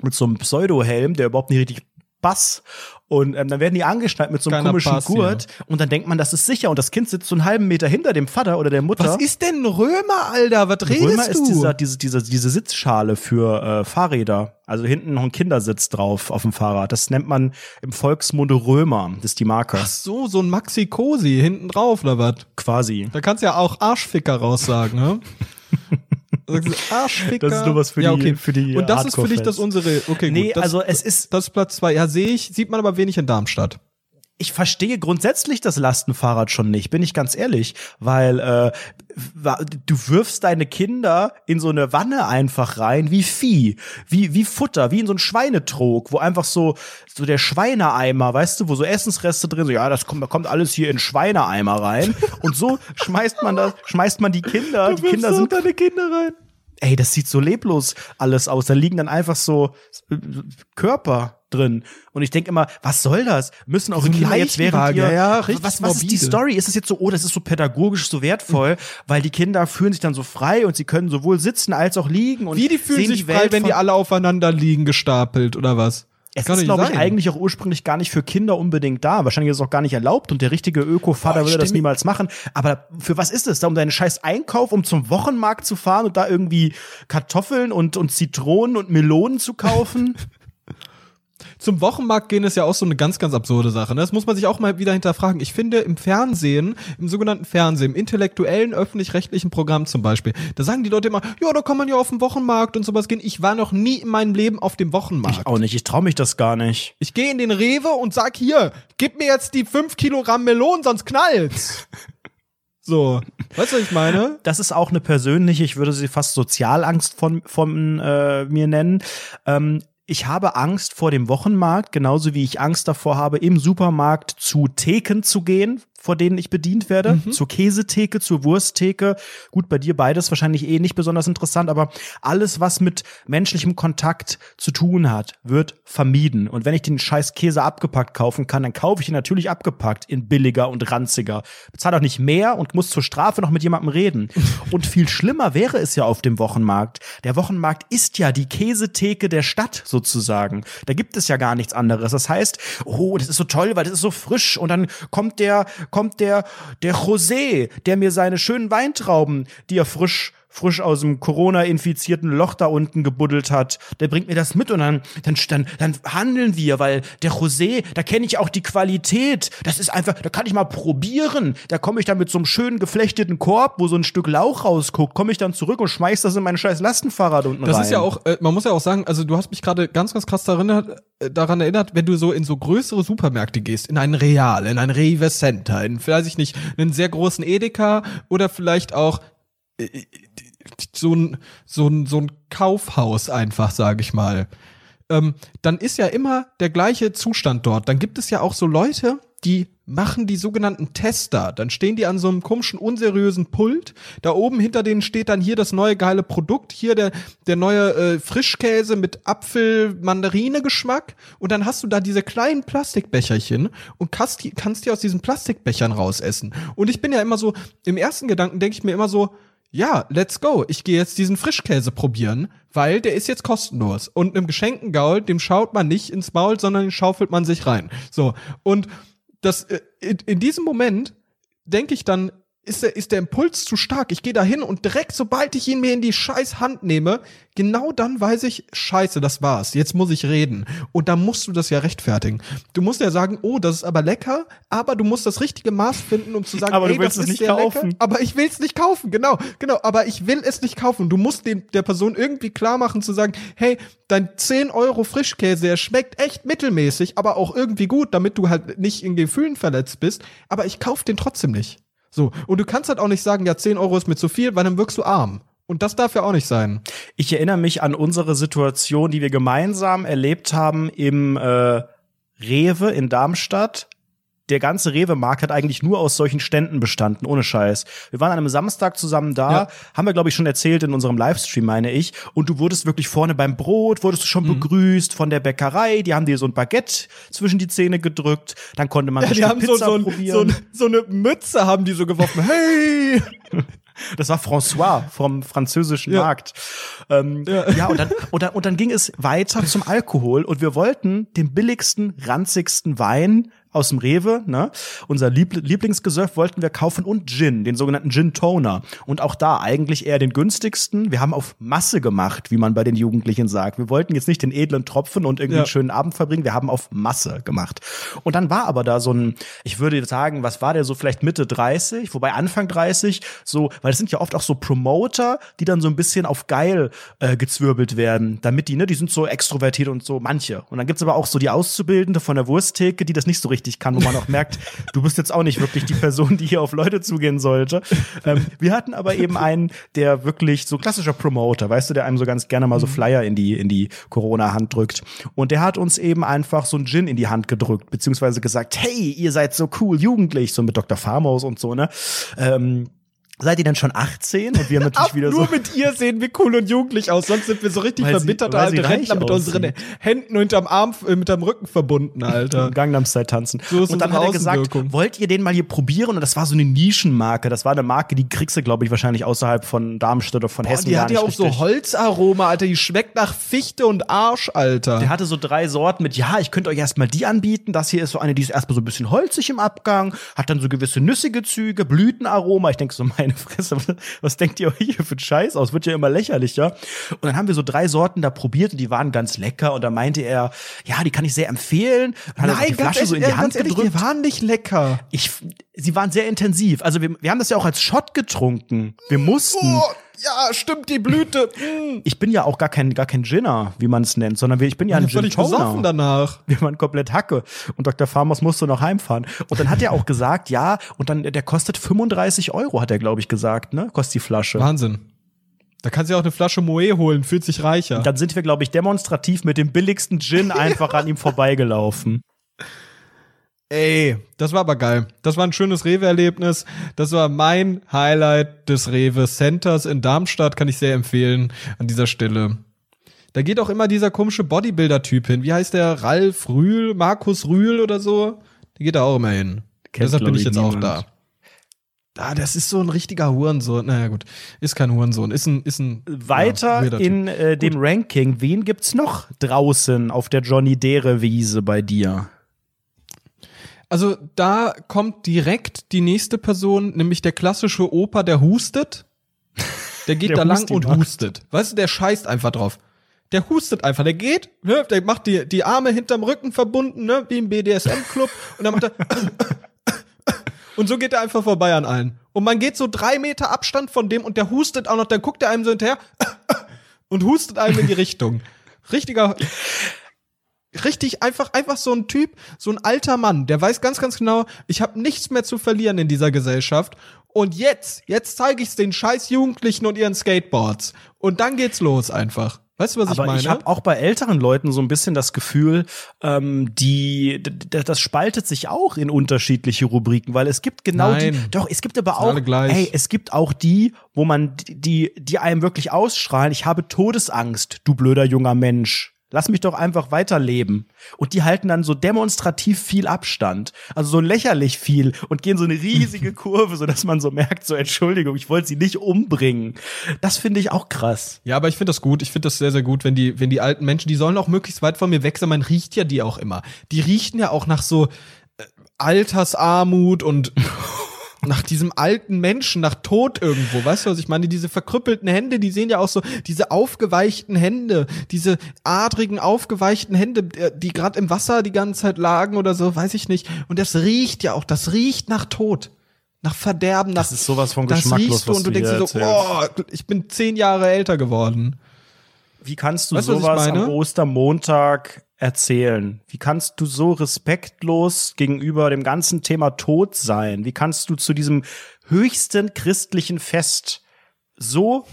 mit so einem Pseudohelm, der überhaupt nicht richtig passt. Und ähm, dann werden die angeschnallt mit so einem Keiner komischen hier. Gurt. Und dann denkt man, das ist sicher. Und das Kind sitzt so einen halben Meter hinter dem Vater oder der Mutter. Was ist denn ein Römer, Alter? Was redest Römer du? ist dieser, diese, diese, diese Sitzschale für äh, Fahrräder. Also hinten noch ein Kindersitz drauf auf dem Fahrrad. Das nennt man im Volksmunde Römer. Das ist die Marke. Ach so, so ein Maxi Cosi hinten drauf, oder was? Quasi. Da kannst du ja auch Arschficker raussagen, ne? Arschficker. Das ist nur was für ja, die- okay. für die Und das ist für dich das unsere. Okay, Nee, gut. Das, also es ist, das ist Platz zwei. Ja, sehe ich. Sieht man aber wenig in Darmstadt. Ich verstehe grundsätzlich das Lastenfahrrad schon nicht, bin ich ganz ehrlich, weil äh, du wirfst deine Kinder in so eine Wanne einfach rein, wie Vieh, wie wie Futter, wie in so einen Schweinetrog, wo einfach so so der Schweineeimer, weißt du, wo so Essensreste drin, so ja, das kommt, da kommt alles hier in Schweineeimer rein und so schmeißt man das, schmeißt man die Kinder, die Kinder sind deine Kinder rein. ey, das sieht so leblos alles aus. Da liegen dann einfach so äh, Körper drin. Und ich denke immer, was soll das? Müssen ein Kinder jetzt während ihr, ja, ja, richtig was, was ist die. Story? Ist es jetzt so, oh, das ist so pädagogisch so wertvoll, weil die Kinder fühlen sich dann so frei und sie können sowohl sitzen als auch liegen und Wie die fühlen sich die frei, wenn die alle aufeinander liegen, gestapelt, oder was? es Kann ist, glaube ich, eigentlich auch ursprünglich gar nicht für Kinder unbedingt da. Wahrscheinlich ist es auch gar nicht erlaubt und der richtige Öko-Vater würde das niemals machen. Aber für was ist es da? Um deinen scheiß Einkauf, um zum Wochenmarkt zu fahren und da irgendwie Kartoffeln und, und Zitronen und Melonen zu kaufen? Zum Wochenmarkt gehen ist ja auch so eine ganz, ganz absurde Sache. Ne? Das muss man sich auch mal wieder hinterfragen. Ich finde, im Fernsehen, im sogenannten Fernsehen, im intellektuellen, öffentlich-rechtlichen Programm zum Beispiel, da sagen die Leute immer, ja, da kann man ja auf den Wochenmarkt und sowas gehen. Ich war noch nie in meinem Leben auf dem Wochenmarkt. Auch nicht, ich traue mich das gar nicht. Ich gehe in den Rewe und sag hier, gib mir jetzt die 5 Kilogramm Melonen, sonst knallt's. So, weißt du, was ich meine? Das ist auch eine persönliche, ich würde sie fast Sozialangst von, von äh, mir nennen. Ähm, ich habe Angst vor dem Wochenmarkt, genauso wie ich Angst davor habe, im Supermarkt zu Theken zu gehen, vor denen ich bedient werde, mhm. zur Käsetheke, zur Wursttheke. Gut, bei dir beides wahrscheinlich eh nicht besonders interessant, aber alles, was mit menschlichem Kontakt zu tun hat, wird vermieden. Und wenn ich den scheiß Käse abgepackt kaufen kann, dann kaufe ich ihn natürlich abgepackt in billiger und ranziger. Bezahle auch nicht mehr und muss zur Strafe noch mit jemandem reden. und viel schlimmer wäre es ja auf dem Wochenmarkt. Der Wochenmarkt ist ja die Käsetheke der Stadt sozusagen. Da gibt es ja gar nichts anderes. Das heißt, oh, das ist so toll, weil das ist so frisch und dann kommt der kommt der, der José, der mir seine schönen Weintrauben, die er frisch frisch aus dem Corona-infizierten Loch da unten gebuddelt hat, der bringt mir das mit und dann, dann, dann, dann handeln wir, weil der José, da kenne ich auch die Qualität. Das ist einfach, da kann ich mal probieren. Da komme ich dann mit so einem schönen geflechteten Korb, wo so ein Stück Lauch rausguckt, komme ich dann zurück und schmeiß das in mein scheiß Lastenfahrrad unten das rein. Das ist ja auch, äh, man muss ja auch sagen, also du hast mich gerade ganz, ganz krass daran, äh, daran erinnert, wenn du so in so größere Supermärkte gehst, in ein Real, in ein Rewe Center, in, weiß ich nicht, einen sehr großen Edeka oder vielleicht auch äh, so ein, so ein, so ein Kaufhaus einfach, sage ich mal. Ähm, dann ist ja immer der gleiche Zustand dort. Dann gibt es ja auch so Leute, die machen die sogenannten Tester. Dann stehen die an so einem komischen, unseriösen Pult. Da oben hinter denen steht dann hier das neue geile Produkt. Hier der, der neue äh, Frischkäse mit Apfel-Mandarine-Geschmack. Und dann hast du da diese kleinen Plastikbecherchen und kannst die, kannst die aus diesen Plastikbechern rausessen. Und ich bin ja immer so, im ersten Gedanken denke ich mir immer so, ja, let's go. Ich gehe jetzt diesen Frischkäse probieren, weil der ist jetzt kostenlos. Und einem geschenkten Gaul, dem schaut man nicht ins Maul, sondern den schaufelt man sich rein. So. Und das, äh, in, in diesem Moment denke ich dann, ist der, ist der Impuls zu stark. Ich gehe da hin und direkt, sobald ich ihn mir in die scheiß Hand nehme, genau dann weiß ich, scheiße, das war's. Jetzt muss ich reden. Und da musst du das ja rechtfertigen. Du musst ja sagen, oh, das ist aber lecker, aber du musst das richtige Maß finden, um zu sagen, aber ey, das es ist nicht sehr kaufen. lecker, aber ich will's nicht kaufen. Genau, genau, aber ich will es nicht kaufen. Du musst dem, der Person irgendwie klar machen, zu sagen, hey, dein 10 Euro Frischkäse, der schmeckt echt mittelmäßig, aber auch irgendwie gut, damit du halt nicht in Gefühlen verletzt bist, aber ich kauf den trotzdem nicht. So, und du kannst halt auch nicht sagen, ja, 10 Euro ist mir zu viel, weil dann wirkst du arm. Und das darf ja auch nicht sein. Ich erinnere mich an unsere Situation, die wir gemeinsam erlebt haben im äh, Rewe in Darmstadt der ganze Rewe-Markt hat eigentlich nur aus solchen Ständen bestanden, ohne Scheiß. Wir waren an einem Samstag zusammen da, ja. haben wir, glaube ich, schon erzählt in unserem Livestream, meine ich. Und du wurdest wirklich vorne beim Brot, wurdest du schon mhm. begrüßt von der Bäckerei, die haben dir so ein Baguette zwischen die Zähne gedrückt, dann konnte man ja, die haben Pizza so, so, probieren. So, so eine Mütze haben die so geworfen. Hey! Das war François vom französischen ja. Markt. Ähm, ja. ja, und, dann, und, dann, und dann ging es weiter zum Alkohol und wir wollten den billigsten, ranzigsten Wein aus dem Rewe, ne? Unser Liebl Lieblingsgesöff wollten wir kaufen und Gin, den sogenannten Gin Toner. Und auch da eigentlich eher den günstigsten. Wir haben auf Masse gemacht, wie man bei den Jugendlichen sagt. Wir wollten jetzt nicht den edlen Tropfen und irgendwie ja. einen schönen Abend verbringen. Wir haben auf Masse gemacht. Und dann war aber da so ein, ich würde sagen, was war der so vielleicht Mitte 30, wobei Anfang 30, so, weil es sind ja oft auch so Promoter, die dann so ein bisschen auf geil äh, gezwirbelt werden, damit die, ne, die sind so extrovertiert und so manche. Und dann gibt's aber auch so die Auszubildende von der Wursttheke, die das nicht so richtig richtig kann, wo man auch merkt, du bist jetzt auch nicht wirklich die Person, die hier auf Leute zugehen sollte. Ähm, wir hatten aber eben einen, der wirklich so klassischer Promoter, weißt du, der einem so ganz gerne mal so mhm. Flyer in die, in die Corona-Hand drückt. Und der hat uns eben einfach so ein Gin in die Hand gedrückt, beziehungsweise gesagt, hey, ihr seid so cool, jugendlich, so mit Dr. Farmhaus und so, ne? Ähm, Seid ihr denn schon 18? Und wir haben natürlich wieder nur so. Nur mit ihr sehen wir cool und jugendlich aus, sonst sind wir so richtig verbitterte alte Rentner mit unseren Händen unterm Arm, äh, mit dem Rücken verbunden, Alter. Gangnam Style tanzen. So und dann hat er gesagt, wollt ihr den mal hier probieren? Und das war so eine Nischenmarke. Das war eine Marke, die kriegst du, glaube ich, wahrscheinlich außerhalb von Darmstadt oder von Boah, Hessen. Die hat ja auch richtig. so Holzaroma, Alter. Die schmeckt nach Fichte und Arsch, Alter. Der hatte so drei Sorten mit, ja, ich könnte euch erstmal die anbieten. Das hier ist so eine, die ist erstmal so ein bisschen holzig im Abgang, hat dann so gewisse nüssige Züge, Blütenaroma. Ich denke so, meine Fresse, was denkt ihr euch hier für einen Scheiß aus? Wird ja immer lächerlicher. Und dann haben wir so drei Sorten da probiert und die waren ganz lecker. Und da meinte er, ja, die kann ich sehr empfehlen. Und Nein, hat die Flasche so in die Hand ehrlich, gedrückt. Die waren nicht lecker. Ich, sie waren sehr intensiv. Also wir, wir haben das ja auch als Shot getrunken. Wir mussten. Oh ja, stimmt, die Blüte. Mm. Ich bin ja auch gar kein, gar kein Ginner, wie man es nennt, sondern ich bin ja ein Gin besoffen danach. Wir waren komplett Hacke. Und Dr. Farmers musste noch heimfahren. Und dann hat er auch gesagt, ja, und dann, der kostet 35 Euro, hat er, glaube ich, gesagt, ne? Kostet die Flasche. Wahnsinn. Da kannst du ja auch eine Flasche Moe holen, fühlt sich reicher. Dann sind wir, glaube ich, demonstrativ mit dem billigsten Gin einfach an ihm vorbeigelaufen. Ey, das war aber geil. Das war ein schönes Rewe-Erlebnis. Das war mein Highlight des Rewe Centers in Darmstadt, kann ich sehr empfehlen an dieser Stelle. Da geht auch immer dieser komische Bodybuilder-Typ hin. Wie heißt der? Ralf Rühl, Markus Rühl oder so? Der geht da auch immer hin. Kennt, Deshalb bin ich jetzt auch niemand. da. Ah, das ist so ein richtiger Hurensohn. Naja, gut. Ist kein Hurensohn. Ist ein, ist ein Weiter ja, in äh, dem Ranking. Wen gibt's noch draußen auf der Johnny Dere Wiese bei dir? Also da kommt direkt die nächste Person, nämlich der klassische Opa, der hustet. Der geht Der da lang und macht. hustet. Weißt du, der scheißt einfach drauf. Der hustet einfach. Der geht, ne, der macht die, die Arme hinterm Rücken verbunden, ne, wie im BDSM-Club. und dann macht er. und so geht er einfach vorbei an allen. Und man geht so drei Meter Abstand von dem und der hustet auch noch, dann guckt er einem so hinterher und hustet einem in die Richtung. Richtiger, richtig einfach einfach so ein Typ, so ein alter Mann, der weiß ganz ganz genau, ich habe nichts mehr zu verlieren in dieser Gesellschaft und jetzt, jetzt zeige ich's den scheiß Jugendlichen und ihren Skateboards und dann geht's los einfach. Weißt du, was Aber ich meine? ich habe auch bei älteren Leuten so ein bisschen das Gefühl, ähm, die das spaltet sich auch in unterschiedliche Rubriken, weil es gibt genau die. Nein. Doch, es gibt aber auch. Ey, es gibt auch die, wo man die, die einem wirklich ausstrahlen. Ich habe Todesangst, du blöder junger Mensch. Lass mich doch einfach weiterleben. Und die halten dann so demonstrativ viel Abstand. Also so lächerlich viel und gehen so eine riesige Kurve, so dass man so merkt, so Entschuldigung, ich wollte sie nicht umbringen. Das finde ich auch krass. Ja, aber ich finde das gut. Ich finde das sehr, sehr gut, wenn die, wenn die alten Menschen, die sollen auch möglichst weit von mir weg sein. Man riecht ja die auch immer. Die riechen ja auch nach so äh, Altersarmut und nach diesem alten Menschen, nach Tod irgendwo. Weißt du, was ich meine? Diese verkrüppelten Hände, die sehen ja auch so, diese aufgeweichten Hände, diese adrigen, aufgeweichten Hände, äh, die gerade im Wasser die ganze Zeit lagen oder so, weiß ich nicht. Und das riecht ja auch, das riecht nach Tod. Nach Verderben, nach Das ist sowas von das geschmacklos, riechst du was und du denkst dir so, erzählst. oh, ich bin zehn Jahre älter geworden. Wie kannst du Weißt sowas am? Ostermontag erzählen? Wie kannst du so respektlos gegenüber dem ganzen Thema Tod sein? Wie kannst du zu diesem höchsten christlichen Fest so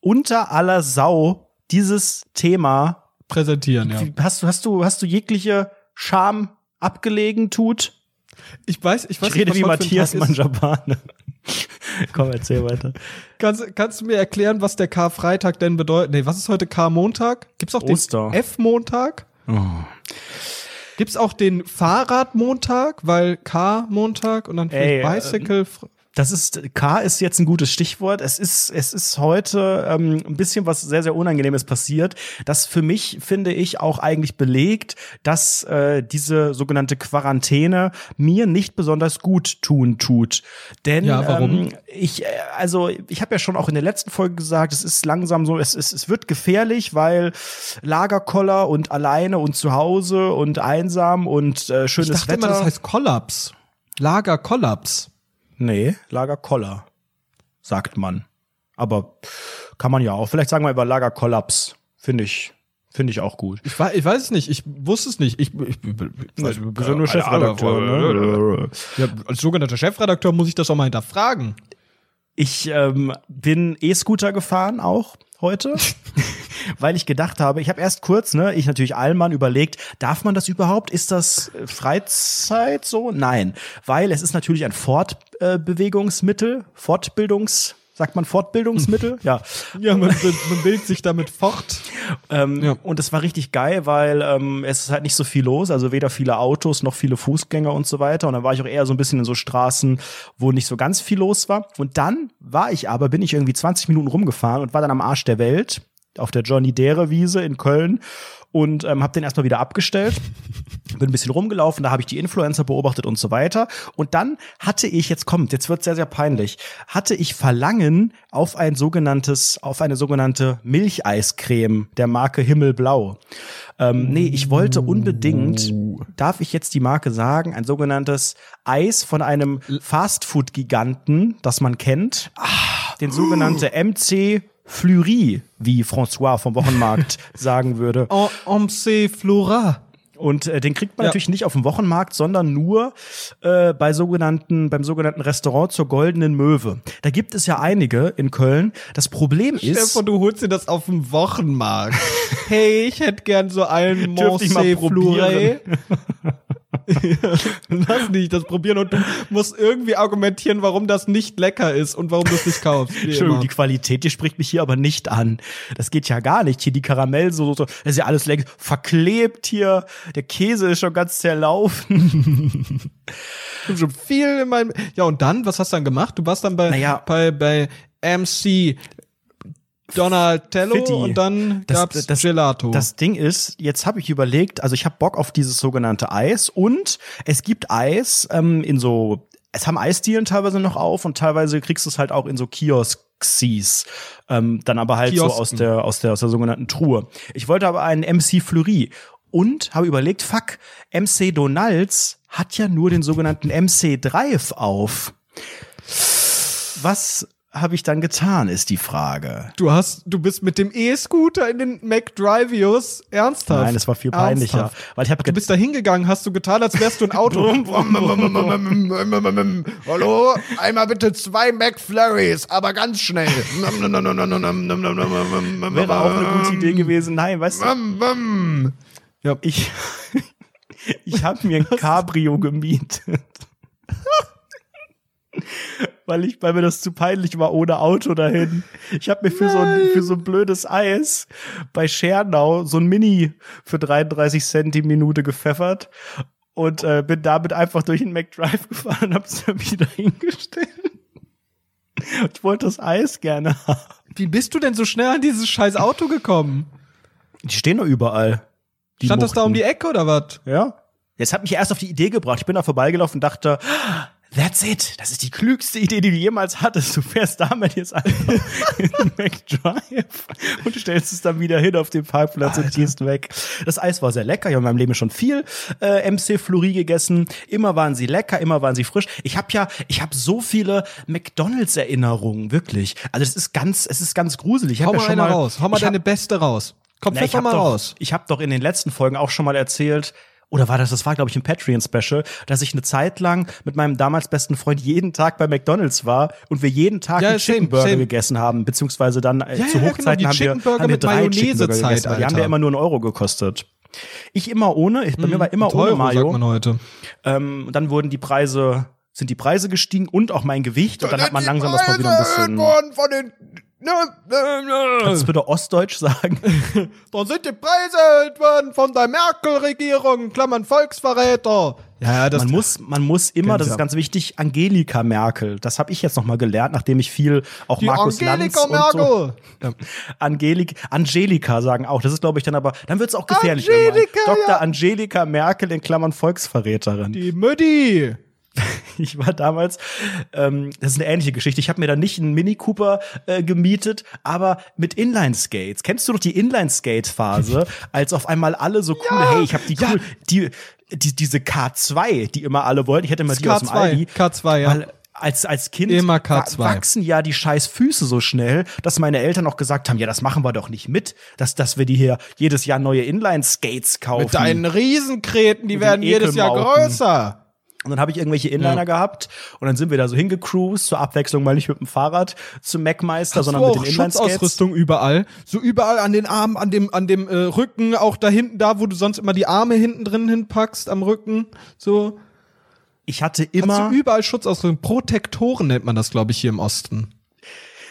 unter aller Sau dieses Thema Präsentieren, ja. hast du hast du hast du jegliche Scham abgelegen tut? Ich weiß, ich weiß Ich rede was wie Matthias. Manjapane. Komm, erzähl weiter. Kannst, kannst du mir erklären, was der Karfreitag denn bedeutet? Nee, was ist heute Karmontag? Gibt's auch Oster. den F-Montag? Gibt's auch den Fahrradmontag, weil K-Montag und dann Ey, vielleicht äh, Bicycle. Das ist, K ist jetzt ein gutes Stichwort. Es ist, es ist heute ähm, ein bisschen was sehr, sehr Unangenehmes passiert, das für mich, finde ich, auch eigentlich belegt, dass äh, diese sogenannte Quarantäne mir nicht besonders gut tun tut. Denn Ja, warum? Ähm, ich, äh, also ich habe ja schon auch in der letzten Folge gesagt, es ist langsam so, es, es, es wird gefährlich, weil Lagerkoller und alleine und zu Hause und einsam und äh, ich schönes dachte Wetter. immer, das heißt Kollaps. Lagerkollaps. Nee, Lagerkoller, sagt man. Aber kann man ja auch. Vielleicht sagen wir über Lagerkollaps. Finde ich, finde ich auch gut. Ich, wei- ich weiß es nicht, ich wusste es nicht. Ich, ich, ich, ich weiß, bist ja nur Chefredakteur, ne? Ja, als sogenannter Chefredakteur muss ich das auch mal hinterfragen. Ich ähm, bin E-Scooter gefahren auch heute, weil ich gedacht habe, ich habe erst kurz, ne, ich natürlich Allmann überlegt, darf man das überhaupt? Ist das äh, Freizeit so? Nein, weil es ist natürlich ein Fortbewegungsmittel, Fortbildungs, sagt man Fortbildungsmittel? Ja. Ja, man, man bildet sich damit fort. Ähm, Ja. Und es war richtig geil, weil ähm, es ist halt nicht so viel los, also weder viele Autos noch viele Fußgänger und so weiter. Und dann war ich auch eher so ein bisschen in so Straßen, wo nicht so ganz viel los war. Und dann war ich aber, bin ich irgendwie 20 Minuten rumgefahren und war dann am Arsch der Welt auf der Johnny Dere Wiese in Köln und ähm, habe den erstmal wieder abgestellt. Bin ein bisschen rumgelaufen, da habe ich die Influencer beobachtet und so weiter. Und dann hatte ich, jetzt kommt, jetzt wird sehr, sehr peinlich, hatte ich Verlangen auf ein sogenanntes, auf eine sogenannte Milcheiscreme der Marke Himmelblau. Ähm, nee, ich wollte unbedingt, darf ich jetzt die Marke sagen, ein sogenanntes Eis von einem Fastfood-Giganten, das man kennt. den sogenannte MC Fleury, wie François vom Wochenmarkt sagen würde. MC Flora. Und äh, den kriegt man Ja. natürlich nicht auf dem Wochenmarkt, sondern nur äh, bei sogenannten, beim sogenannten Restaurant zur Goldenen Möwe. Da gibt es ja einige in Köln. Das Problem ist, Stefan, du holst dir das auf dem Wochenmarkt. hey, ich hätte gern so einen Dürfte ich Lass nicht das probieren und du musst irgendwie argumentieren, warum das nicht lecker ist und warum du es nicht kaufst. Entschuldigung, die Qualität, die spricht mich hier aber nicht an. Das geht ja gar nicht. Hier die Karamellsoße, das ist ja alles lecker verklebt hier. Der Käse ist schon ganz zerlaufen. Ich hab schon viel in meinem. Ja, und dann, was hast du dann gemacht? Du warst dann bei, Naja. bei, bei MC Donatello Fitti. und dann Das- gab's das- Gelato. Das Ding ist, jetzt habe ich überlegt, also ich habe Bock auf dieses sogenannte Eis und es gibt Eis ähm, in so, es haben Eisdielen teilweise noch auf und teilweise kriegst du es halt auch in so Kiosks. Ähm, dann aber halt so Kiosken. aus der, aus der, aus der sogenannten Truhe. Ich wollte aber einen MC Fleury und habe überlegt, fuck, MC Donalds hat ja nur den sogenannten MC Drive auf. Was habe ich dann getan, ist die Frage. du hast, du bist mit dem E-Scooter in den McDrivios ernsthaft. Nein, es war viel peinlicher. Ernsthaft. Weil ich habe Du bist da hingegangen, hast du getan, als wärst du ein Auto. Hallo, einmal bitte zwei McFlurries, aber ganz schnell. Wäre auch eine gute Idee gewesen. Nein, weißt du, ja. ich, ich habe mir ein Cabrio gemietet. Weil ich, weil mir das zu peinlich war, ohne Auto dahin. Ich habe mir für so, ein, für so ein blödes Eis bei Schernau so ein Mini für 33 Cent die Minute gepfeffert und äh, bin damit einfach durch den McDrive gefahren und hab's dann wieder hingestellt. Ich wollte das Eis gerne haben. Wie bist du denn so schnell an dieses scheiß Auto gekommen? Die stehen doch überall. Die Stand das da um die. Ecke oder was? Ja. Jetzt hat mich erst auf die Idee gebracht. Ich bin da vorbeigelaufen und dachte, that's it. Das ist die klügste Idee, die du jemals hattest. Du fährst damit jetzt einfach in den McDrive und stellst es dann wieder hin auf den Parkplatz und gehst weg. Das Eis war sehr lecker. Ich habe in meinem Leben schon viel äh, MC Fleury gegessen. Immer waren sie lecker, immer waren sie frisch. Ich habe ja, ich habe so viele McDonalds Erinnerungen, wirklich. Also es ist ganz, es ist ganz gruselig. Ich Hau mal ja schon eine mal raus. Hau mal ich hab- deine beste raus. Komm, na, ich hab mal doch, raus. Ich habe doch in den letzten Folgen auch schon mal erzählt, oder war das, das war glaube ich ein Patreon-Special, dass ich eine Zeit lang mit meinem damals besten Freund jeden Tag bei McDonalds war und wir jeden Tag Ja, einen same, Chicken Burger same. gegessen haben, beziehungsweise dann äh, Ja, zu ja, genau, Hochzeiten die haben, wir, haben wir mit drei Chicken Burger gegessen, aber die haben ja immer nur einen Euro gekostet. Ich immer ohne, ich, bei mir war immer ohne sagt Mayo. man heute. Ähm, und dann wurden die Preise, sind die Preise gestiegen und auch mein Gewicht und dann hat man langsam das mal wieder ein bisschen. Von den, Kannst du bitte Ostdeutsch sagen? Dann sind die Preise erhöht worden von der Merkel-Regierung, Klammern Volksverräter. Ja, ja, das man muss, man muss immer, das ist ganz wichtig, Angelika Merkel. Das habe ich jetzt noch mal gelernt, nachdem ich viel auch die Markus Angelika Lanz und so. Merkel. Ja. Angelik, Angelika sagen auch. Das ist, glaube ich, dann aber, dann wird's auch gefährlich. Angelika. Dr. ja. Angelika Merkel in Klammern Volksverräterin. Die Mütti. Ich war damals, ähm, das ist eine ähnliche Geschichte. Ich habe mir dann nicht einen Mini Cooper äh, gemietet, aber mit Inline Skates. Kennst du noch die Inline Skate Phase, als auf einmal alle so cool, hey, ich habe die cool, die, die diese K2, die immer alle wollten. Ich hätte immer die aus dem K2, Aldi. K2, ja. Weil als, als Kind K2. wachsen ja die scheiß Füße so schnell, dass meine Eltern auch gesagt haben, ja, das machen wir doch nicht mit, dass, dass wir die hier jedes Jahr neue Inline-Skates kaufen. Mit deinen Riesenkreten, die werden den jedes Jahr größer. Und dann habe ich irgendwelche Inliner gehabt und dann sind wir da so hingecruised, zur Abwechslung mal nicht mit dem Fahrrad zum Mac-Meister, Hast sondern mit den Inline-Skates. Schutzausrüstung überall? So überall an den Armen, an dem, an dem äh, Rücken, auch da hinten, da, wo du sonst immer die Arme hinten drin hinpackst, am Rücken, so. Ich hatte Hast immer, du überall Schutzausrüstung. Protektoren nennt man das, glaube ich, hier im Osten.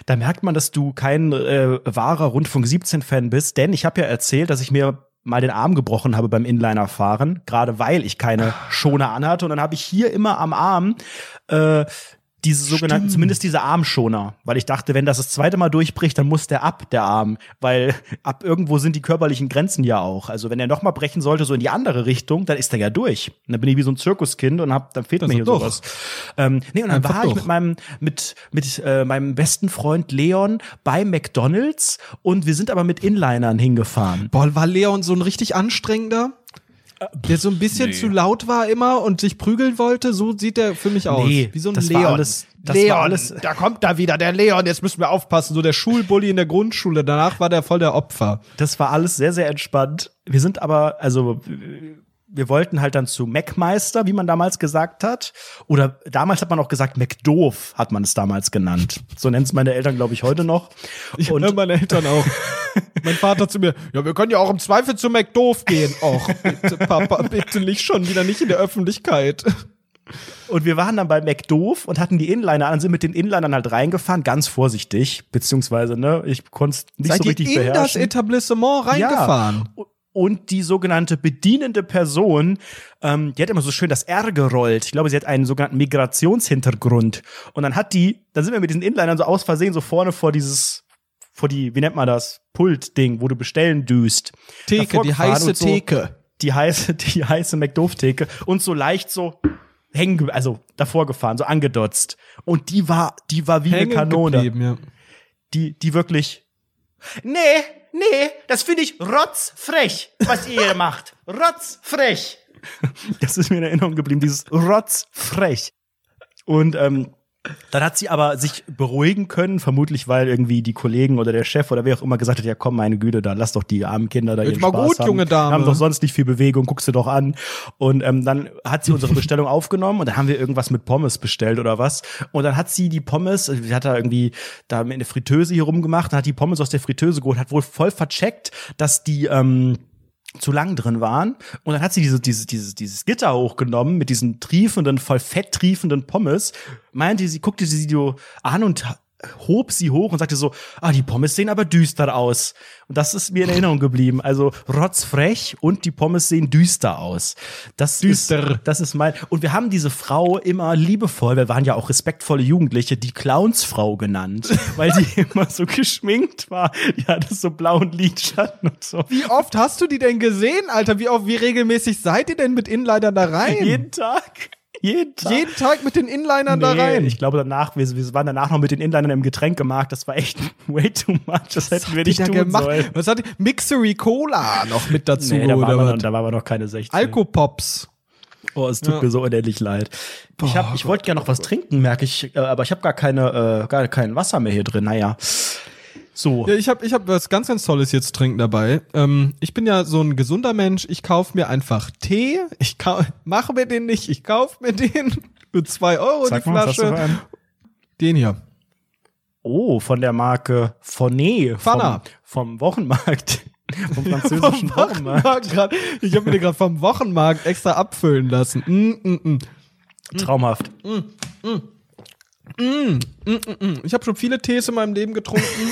da merkt man, dass du kein äh, wahrer Rundfunk 17-Fan bist, denn ich habe ja erzählt, dass ich mir mal den Arm gebrochen habe beim Inliner-Fahren, gerade weil ich keine Schoner anhatte. Und dann habe ich hier immer am Arm äh, diese sogenannten, zumindest diese Armschoner, weil ich dachte, wenn das das zweite Mal durchbricht, dann muss der ab, der Arm, weil ab irgendwo sind die körperlichen Grenzen ja auch. Also wenn er noch mal brechen sollte, so in die andere Richtung, dann ist er ja durch. Und dann bin ich wie so ein Zirkuskind und hab, dann fehlt Das mir hier doch. sowas. Ähm, nee, und dann Einfach war ich doch. mit meinem, mit, mit äh, meinem besten Freund Leon bei McDonalds und wir sind aber mit Inlinern hingefahren. Boah, war Leon so ein richtig anstrengender? Der so ein bisschen zu laut war immer und sich prügeln wollte, so sieht der für mich aus. Nee, Wie so ein das Leon. war alles, das Leon, war alles, da kommt da wieder der Leon, jetzt müssen wir aufpassen, so der Schulbully in der Grundschule. Danach war der voll der Opfer. das war alles sehr, sehr entspannt. Wir sind aber, also, wir wollten halt dann zu Mac-Meister, wie man damals gesagt hat. Oder damals hat man auch gesagt, McDoof hat man es damals genannt. So nennt es meine Eltern, glaube ich, heute noch. Ich Und- meine Eltern auch. mein Vater zu mir, ja, wir können ja auch im Zweifel zu McDoof gehen. Och, bitte, Papa, bitte nicht schon wieder nicht in der Öffentlichkeit. Und wir waren dann bei McDoof und hatten die Inliner an, sind mit den Inlinern halt reingefahren, ganz vorsichtig, beziehungsweise, ne, ich konnte es nicht Seid so ihr richtig in das beherrschen. Etablissement reingefahren? Ja. Und die sogenannte bedienende Person, ähm, die hat immer so schön das R gerollt. Ich glaube, sie hat einen sogenannten Migrationshintergrund. Und dann hat die, dann sind wir mit diesen Inlinern so aus Versehen so vorne vor dieses, vor die, wie nennt man das, Pult-Ding, wo du bestellen düst. Theke, die heiße so, Theke. Die heiße, die heiße McDoof-Theke. Und so leicht so hängen, ge- also davor gefahren, so angedotzt. Und die war, die war wie eine Hängen Kanone geblieben, ja. die, die wirklich. Nee, nee, das finde ich rotzfrech, was ihr macht. Rotzfrech. Das ist mir in Erinnerung geblieben, dieses rotzfrech. Und ähm, dann hat sie aber sich beruhigen können, vermutlich weil irgendwie die Kollegen oder der Chef oder wer auch immer gesagt hat, ja komm, meine Güte, da lass doch die armen Kinder da Jetzt ihren mal Spaß gut, haben. junge Dame. Haben doch sonst nicht viel Bewegung, guckst du doch an. Und ähm, dann hat sie unsere Bestellung aufgenommen und dann haben wir irgendwas mit Pommes bestellt oder was. Und dann hat sie die Pommes, sie hat da irgendwie da in der Fritteuse hier rumgemacht, und hat die Pommes aus der Fritteuse geholt, hat wohl voll vercheckt, dass die ähm, zu lang drin waren. Und dann hat sie diese, dieses, dieses, dieses Gitter hochgenommen mit diesen triefenden, voll fett triefenden Pommes. Meinte sie, guckte sie so an und hob sie hoch und sagte so, ah, die Pommes sehen aber düster aus. Und das ist mir in Erinnerung geblieben. Also rotzfrech und die Pommes sehen düster aus. Das Düster. Ist, das ist mein, und wir haben diese Frau immer liebevoll, wir waren ja auch respektvolle Jugendliche, die Clownsfrau genannt, weil die immer so geschminkt war. Die hatte so blauen Lidschatten und so. Wie oft hast du die denn gesehen, Alter? Wie oft, wie regelmäßig seid ihr denn mit Inlinern da rein? Jeden Tag. Jeden Tag. Jeden Tag mit den Inlinern da Nee, rein. Ich glaube danach, wir, wir waren danach noch mit den Inlinern im Getränkemarkt. Das war echt way too much. Das hätten wir nicht da tun gemacht. sollen. Was hat die? Mixery Cola noch mit dazu Nee, da, oder waren wir noch, was? da waren wir noch keine 16. Alkopops. Oh, es tut Ja. mir so unendlich leid. Ich, hab- ich wollte gerne noch was trinken, merke ich, äh, aber ich habe gar keine, äh, gar kein Wasser mehr hier drin. Naja. So. Ja, ich habe ich hab was ganz, ganz Tolles jetzt trinken dabei. Ähm, ich bin ja so ein gesunder Mensch. Ich kauf mir einfach Tee. Ich mache mir den nicht. Ich kauf mir den für zwei Euro die Flasche. Den hier. Oh, von der Marke Fonet. Fana. Vom, vom Wochenmarkt. Vom französischen Wochenmarkt. Wochenmarkt grad. Ich habe mir den gerade vom Wochenmarkt extra abfüllen lassen. Mm, mm, mm. Traumhaft. Ich habe schon viele Tees in meinem Leben getrunken.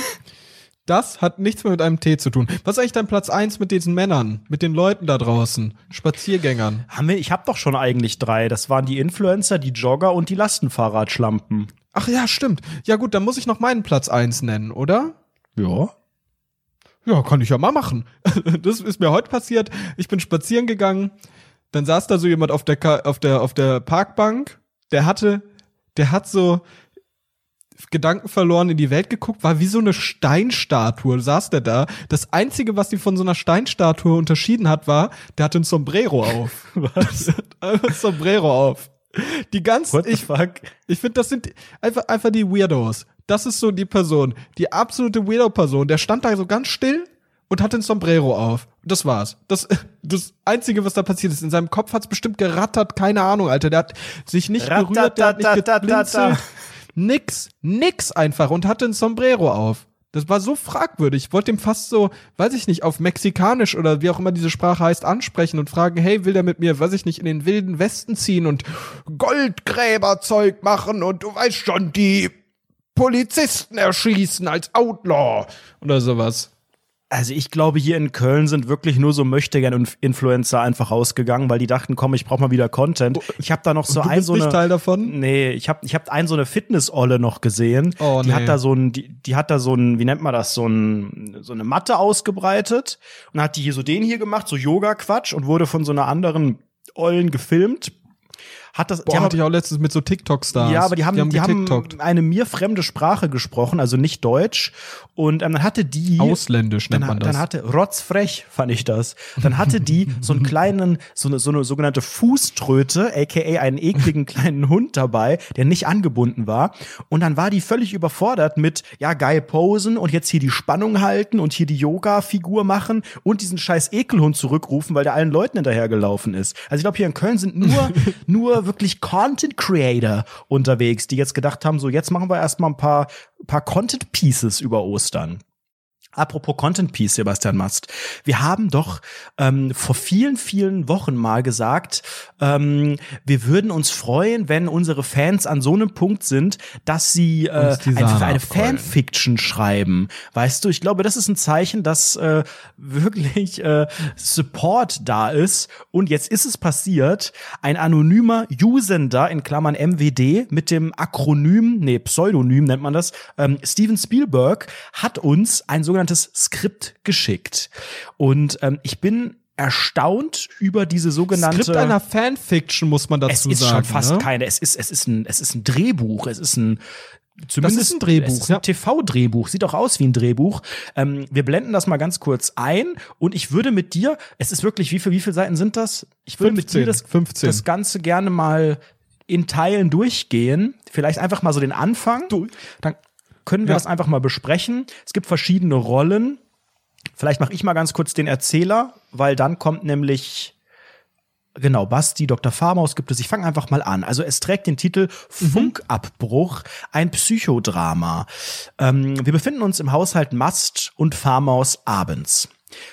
Das hat nichts mehr mit einem Tee zu tun. Was ist eigentlich dein Platz eins mit diesen Männern, mit den Leuten da draußen, Spaziergängern? Haben wir, ich habe doch schon eigentlich drei. Das waren die Influencer, die Jogger und die Lastenfahrradschlampen. Ach ja, stimmt. Ja gut, dann muss ich noch meinen Platz eins nennen, oder? Ja. Ja, kann ich ja mal machen. Das ist mir heute passiert. Ich bin spazieren gegangen, dann saß da so jemand auf der Ka auf der auf der Parkbank, der hatte der hat so Gedanken verloren in die Welt geguckt, war wie so eine Steinstatue, saß der da. Das einzige, was ihn von so einer Steinstatue unterschieden hat, war, der hatte ein Sombrero auf. Was? Ein Sombrero auf. Die ganzen, ich, fuck? ich finde, das sind einfach, einfach die Weirdos. Das ist so die Person, die absolute Weirdo-Person. Der stand da so ganz still und hatte ein Sombrero auf. Das war's. Das, das Einzige, was da passiert ist, in seinem Kopf hat's bestimmt gerattert, keine Ahnung, Alter. Der hat sich nicht berührt, der hat nicht geblinzelt. Nix, nix einfach und hatte ein Sombrero auf. Das war so fragwürdig. Ich wollte ihm fast so, weiß ich nicht, auf Mexikanisch oder wie auch immer diese Sprache heißt, ansprechen und fragen, hey, will der mit mir, weiß ich nicht, in den wilden Westen ziehen und Goldgräberzeug machen und du weißt schon, die Polizisten erschießen als Outlaw oder sowas. Also ich glaube, hier in Köln sind wirklich nur so Möchtegern-Influencer einfach rausgegangen, weil die dachten, komm, ich brauche mal wieder Content. Ich habe da noch so ein so eine Teil davon? Nee, ich habe ich hab einen so eine Fitness-Olle noch gesehen. Oh, die nee. hat da so ein die, die hat da so ein wie nennt man das, so ein so eine Matte ausgebreitet und hat die hier so den hier gemacht, so Yoga Quatsch und wurde von so einer anderen Ollen gefilmt. Hat das, die Boah, haben, hatte ich auch letztens mit so TikTok-Stars. ja, aber die haben, die haben, getiktokt. eine mir fremde Sprache gesprochen, also nicht Deutsch. Und ähm, dann hatte die Ausländisch nennt dann, man das. Dann hatte rotzfrech fand ich das. Dann hatte die so einen kleinen, so eine, so eine sogenannte Fußtröte, aka einen ekligen kleinen Hund dabei, der nicht angebunden war. Und dann war die völlig überfordert mit, ja geil posen und jetzt hier die Spannung halten und hier die Yoga-Figur machen und diesen scheiß Ekelhund zurückrufen, weil der allen Leuten hinterhergelaufen ist. Also ich glaube, hier in Köln sind nur, nur wirklich Content Creator unterwegs, die jetzt gedacht haben, so jetzt machen wir erstmal ein paar, paar Content Pieces über Ostern. Apropos Content Piece, Sebastian Mast. Wir haben doch ähm, vor vielen, vielen Wochen mal gesagt, ähm, wir würden uns freuen, wenn unsere Fans an so einem Punkt sind, dass sie äh, eine, eine. Fanfiction schreiben. Weißt du, ich glaube, das ist ein Zeichen, dass äh, wirklich äh, Support da ist. Und jetzt ist es passiert, ein anonymer Usender in Klammern MWD mit dem Akronym, nee, Pseudonym nennt man das, ähm, Steven Spielberg hat uns ein sogenanntes Skript geschickt. Und ähm, ich bin erstaunt über diese sogenannte Skript einer Fanfiction, muss man dazu es ist sagen. schon fast ne? keine, es ist, es ist ein, es ist ein Drehbuch, es ist ein, zumindest ein Drehbuch, es ist ja. ein TV-Drehbuch, sieht auch aus wie ein Drehbuch. Ähm, wir blenden das mal ganz kurz ein und ich würde mit dir, es ist wirklich, wie viel, wie viele Seiten sind das? Ich würde mit 15, dir das, 15. das Ganze gerne mal in Teilen durchgehen. Vielleicht einfach mal so den Anfang. Dann können wir Ja. das einfach mal besprechen. Es gibt verschiedene Rollen. Vielleicht mache ich mal ganz kurz den Erzähler, weil dann kommt nämlich Genau, Basti, Dr. Farmaus gibt es. Ich fange einfach mal an. Also es trägt den Titel Funkabbruch, ein Psychodrama. Ähm, wir befinden uns im Haushalt Mast und Farmaus abends.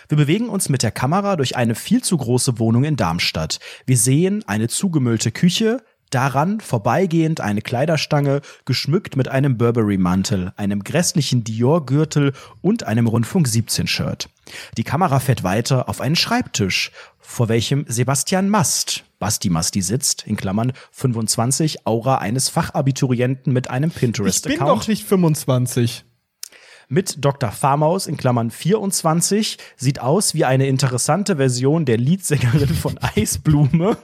Wir bewegen uns mit der Kamera durch eine viel zu große Wohnung in Darmstadt. Wir sehen eine zugemüllte Küche, daran vorbeigehend eine Kleiderstange, geschmückt mit einem Burberry-Mantel, einem grässlichen Dior-Gürtel und einem Rundfunk 17-Shirt. Die Kamera fährt weiter auf einen Schreibtisch, vor welchem Sebastian Mast, Basti Masti sitzt, in Klammern 25, Aura eines Fachabiturienten mit einem Ich bin Pinterest-Account doch nicht 25. mit Dr. Farmaus in Klammern 24 sieht aus wie eine interessante Version der Leadsängerin von Eisblume.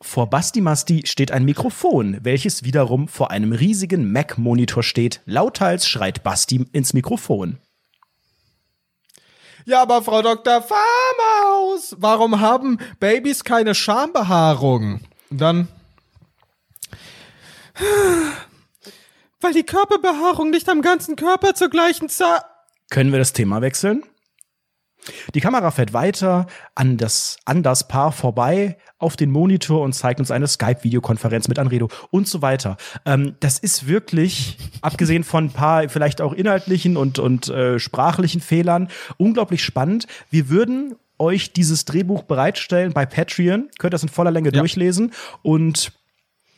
Vor Basti Masti steht ein Mikrofon, welches wiederum vor einem riesigen Mac-Monitor steht. Lauthals schreit Basti ins Mikrofon. Ja, aber Frau Dr. Farmaus, warum haben Babys keine Schambehaarung? Und dann. Weil die Körperbehaarung nicht am ganzen Körper zur gleichen Zeit. Können wir das Thema wechseln? Die Kamera fährt weiter an das, an das Paar vorbei auf den Monitor und zeigt uns eine Skype-Videokonferenz mit Anredo und so weiter. Ähm, das ist wirklich, abgesehen von ein paar vielleicht auch inhaltlichen und, und äh, sprachlichen Fehlern, unglaublich spannend. Wir würden euch dieses Drehbuch bereitstellen bei Patreon, könnt das in voller Länge Ja. durchlesen und